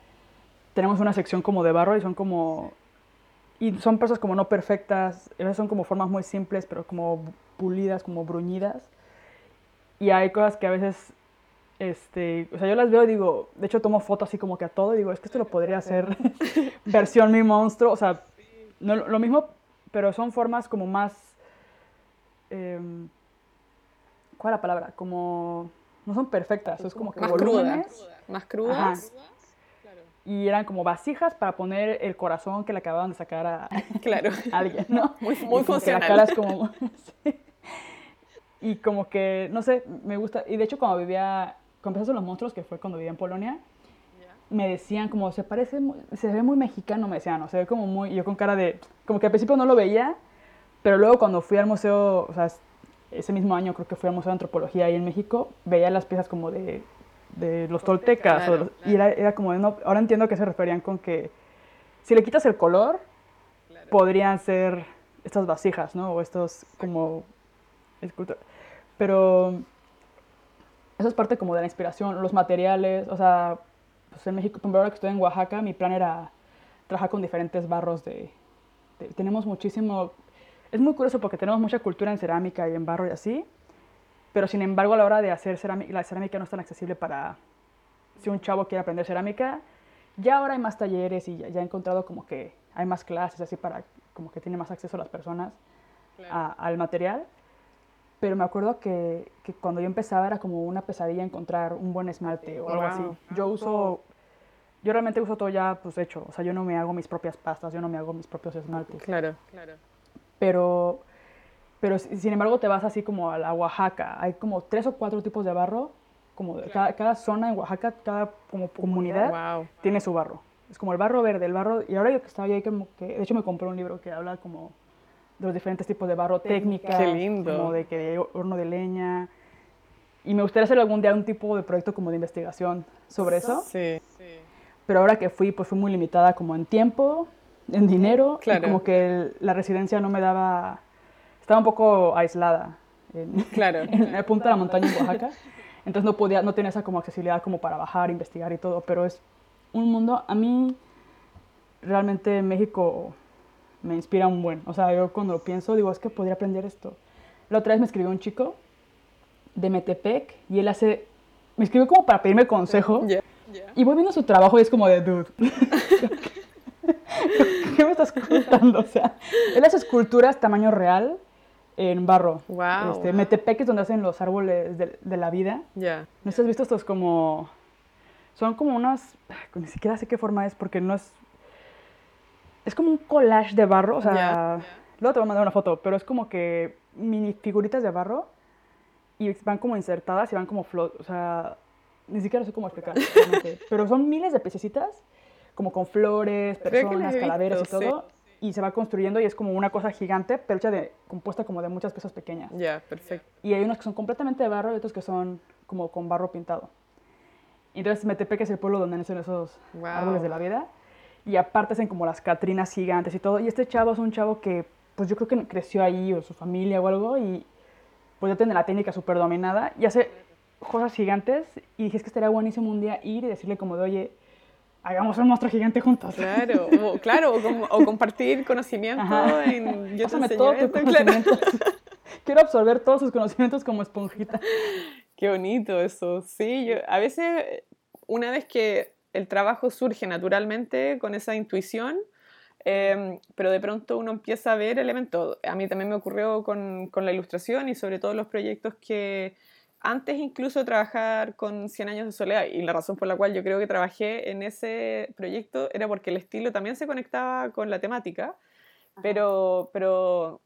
tenemos una sección como de barro y son como... Y son piezas como no perfectas, son como formas muy simples, pero como pulidas, como bruñidas. Y hay cosas que a veces, este, o sea, yo las veo y digo, de hecho tomo fotos así como que a todo y digo, es que esto lo podría hacer versión mi monstruo, o sea, no, lo mismo, pero son formas como más, em, ¿cuál es la palabra? Como, no son perfectas, es como que más volúmenes. crudas. Más crudas. Y eran como vasijas para poner el corazón que le acababan de sacar a, claro. alguien, ¿no? Muy, muy funcional. la cara es como... sí. Y como que, no sé, me gusta. Y de hecho, cuando vivía, cuando empezaste los monstruos, que fue cuando vivía en Polonia, me decían como, se parece, se ve muy mexicano, me decían, ¿no? Se ve como muy, yo con cara de, como que al principio no lo veía, pero luego cuando fui al museo, o sea, ese mismo año creo que fui al Museo de Antropología ahí en México, veía las piezas como de, de los toltecas, y era, era como, no, ahora entiendo a qué se referían con que si le quitas el color, podrían ser estas vasijas, ¿no? O estos como esculturas. Pero eso es parte como de la inspiración, los materiales, o sea, pues en México, por ahora que estoy en Oaxaca, mi plan era trabajar con diferentes barros de, tenemos muchísimo, es muy curioso porque tenemos mucha cultura en cerámica y en barro y así, pero sin embargo a la hora de hacer cerámica, la cerámica no es tan accesible para si un chavo quiere aprender cerámica. Ya ahora hay más talleres y ya, he encontrado como que hay más clases así para como que tiene más acceso a las personas al material pero me acuerdo que, que, cuando yo empezaba era como una pesadilla encontrar un buen esmalte o algo así. Yo uso, yo realmente uso todo ya pues hecho, o sea, yo no me hago mis propias pastas, yo no me hago mis propios esmaltes. Claro, claro. Pero, pero sin embargo te vas así como a la Oaxaca, hay como tres o cuatro tipos de barro, como cada, cada, zona en Oaxaca, cada como comunidad tiene su barro. Es como el barro verde, el barro, y ahora yo que estaba ahí como que, de hecho me compré un libro que habla como de los diferentes tipos de barro técnica, como de que horno de leña. Y me gustaría hacer algún día un tipo de proyecto como de investigación sobre eso. Sí. Pero ahora que fui, pues fui muy limitada como en tiempo, en dinero, y como que la residencia no me daba, estaba un poco aislada en, claro. en el punto de la montaña en Oaxaca. Entonces no podía, no tenía esa como accesibilidad como para bajar, investigar y todo, pero es un mundo, a mí realmente México me inspira un buen. O sea, yo cuando pienso, digo, es que podría aprender esto. La otra vez me escribió un chico de Metepec y él hace, me escribió como para pedirme consejo. Y voy viendo su trabajo y es como de, dude, ¿qué me estás contando? O sea, él hace esculturas tamaño real en barro. Wow, este, Metepec es donde hacen los árboles de, de la vida. Ya. ¿No has visto estos como... Son como unas... Ni siquiera sé qué forma es porque no es es como un collage de barro, o sea, luego te voy a mandar una foto, pero es como que mini figuritas de barro y van como insertadas y van como flot, o sea, ni siquiera sé cómo explicar, pero son miles de piececitas, como con flores, personas, calaveras y todo, y se va construyendo y es como una cosa gigante, pero hecha de, compuesta como de muchas piezas pequeñas. Ya, perfecto. Y hay unos que son completamente de barro y otros que son como con barro pintado. Entonces Metepec es el pueblo donde nacen esos árboles de la vida y aparte hacen como las Catrinas gigantes y todo. Y este chavo es un chavo que, pues yo creo que creció ahí o su familia o algo y pues ya tiene la técnica súper dominada y hace cosas gigantes y dije, es que estaría buenísimo un día ir y decirle como de, oye, hagamos un monstruo gigante juntos. Claro, o, claro, o, compartir conocimiento en... Yo Pásame todo tu conocimiento. Quiero absorber todos sus conocimientos como esponjita. Qué bonito eso. Sí, yo a veces, una vez que el trabajo surge naturalmente con esa intuición, em, pero de pronto uno empieza a ver elementos. A mí también me ocurrió con, con, la ilustración y sobre todo los proyectos que antes incluso de trabajar con 100 años de soledad, y la razón por la cual yo creo que trabajé en ese proyecto era porque el estilo también se conectaba con la temática, pero, pero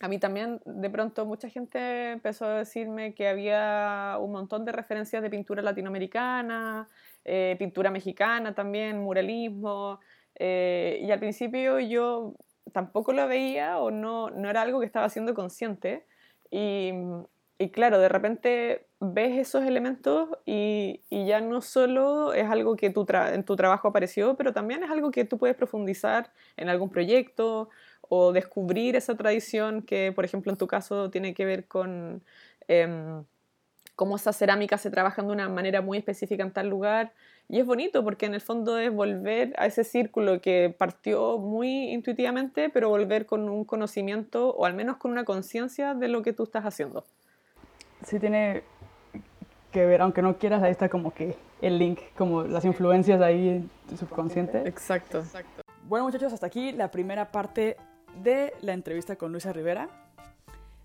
a mí también de pronto mucha gente empezó a decirme que había un montón de referencias de pintura latinoamericana, eh, pintura mexicana también, muralismo, eh, y al principio yo tampoco lo veía o no, no era algo que estaba siendo consciente, y, y claro, de repente ves esos elementos y, y ya no solo es algo que tu en tu trabajo apareció, pero también es algo que tú puedes profundizar en algún proyecto o descubrir esa tradición que, por ejemplo, en tu caso tiene que ver con... Em, cómo esa cerámica se trabaja de una manera muy específica en tal lugar. Y es bonito porque en el fondo es volver a ese círculo que partió muy intuitivamente, pero volver con un conocimiento o al menos con una conciencia de lo que tú estás haciendo. Sí, tiene, que ver, aunque no quieras, ahí está como que el link, como las influencias ahí en tu subconsciente. Exacto. Bueno muchachos, hasta aquí la primera parte de la entrevista con Luisa Rivera.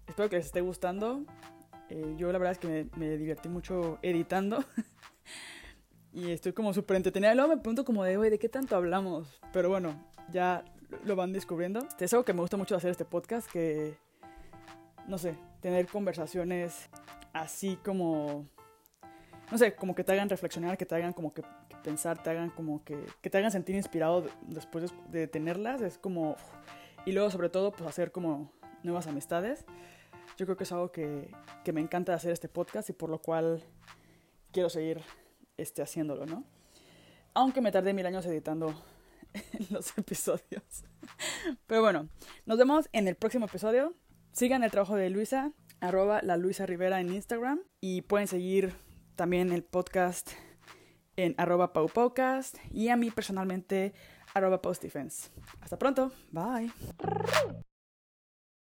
Espero que les esté gustando. Eh, yo la verdad es que me, me divertí mucho editando. y estoy como súper entretenida. Y luego me pregunto como de, güey, ¿de qué tanto hablamos? Pero bueno, ya lo van descubriendo. Es algo que me gusta mucho hacer este podcast, que, no sé, tener conversaciones así como no sé, como que te hagan reflexionar, que te hagan como que, pensar, te hagan como que, que te hagan sentir inspirado después de, tenerlas, es como... Y luego sobre todo, pues hacer como nuevas amistades. Yo creo que es algo que, que me encanta hacer este podcast y por lo cual quiero seguir este, haciéndolo, ¿no? Aunque me tardé mil años editando los episodios. Pero bueno, nos vemos en el próximo episodio. Sigan el trabajo de Luisa, arroba la Luisa Rivera en Instagram y pueden seguir también el podcast en arroba paupodcast y a mí personalmente arroba postdefense. Hasta pronto, bye.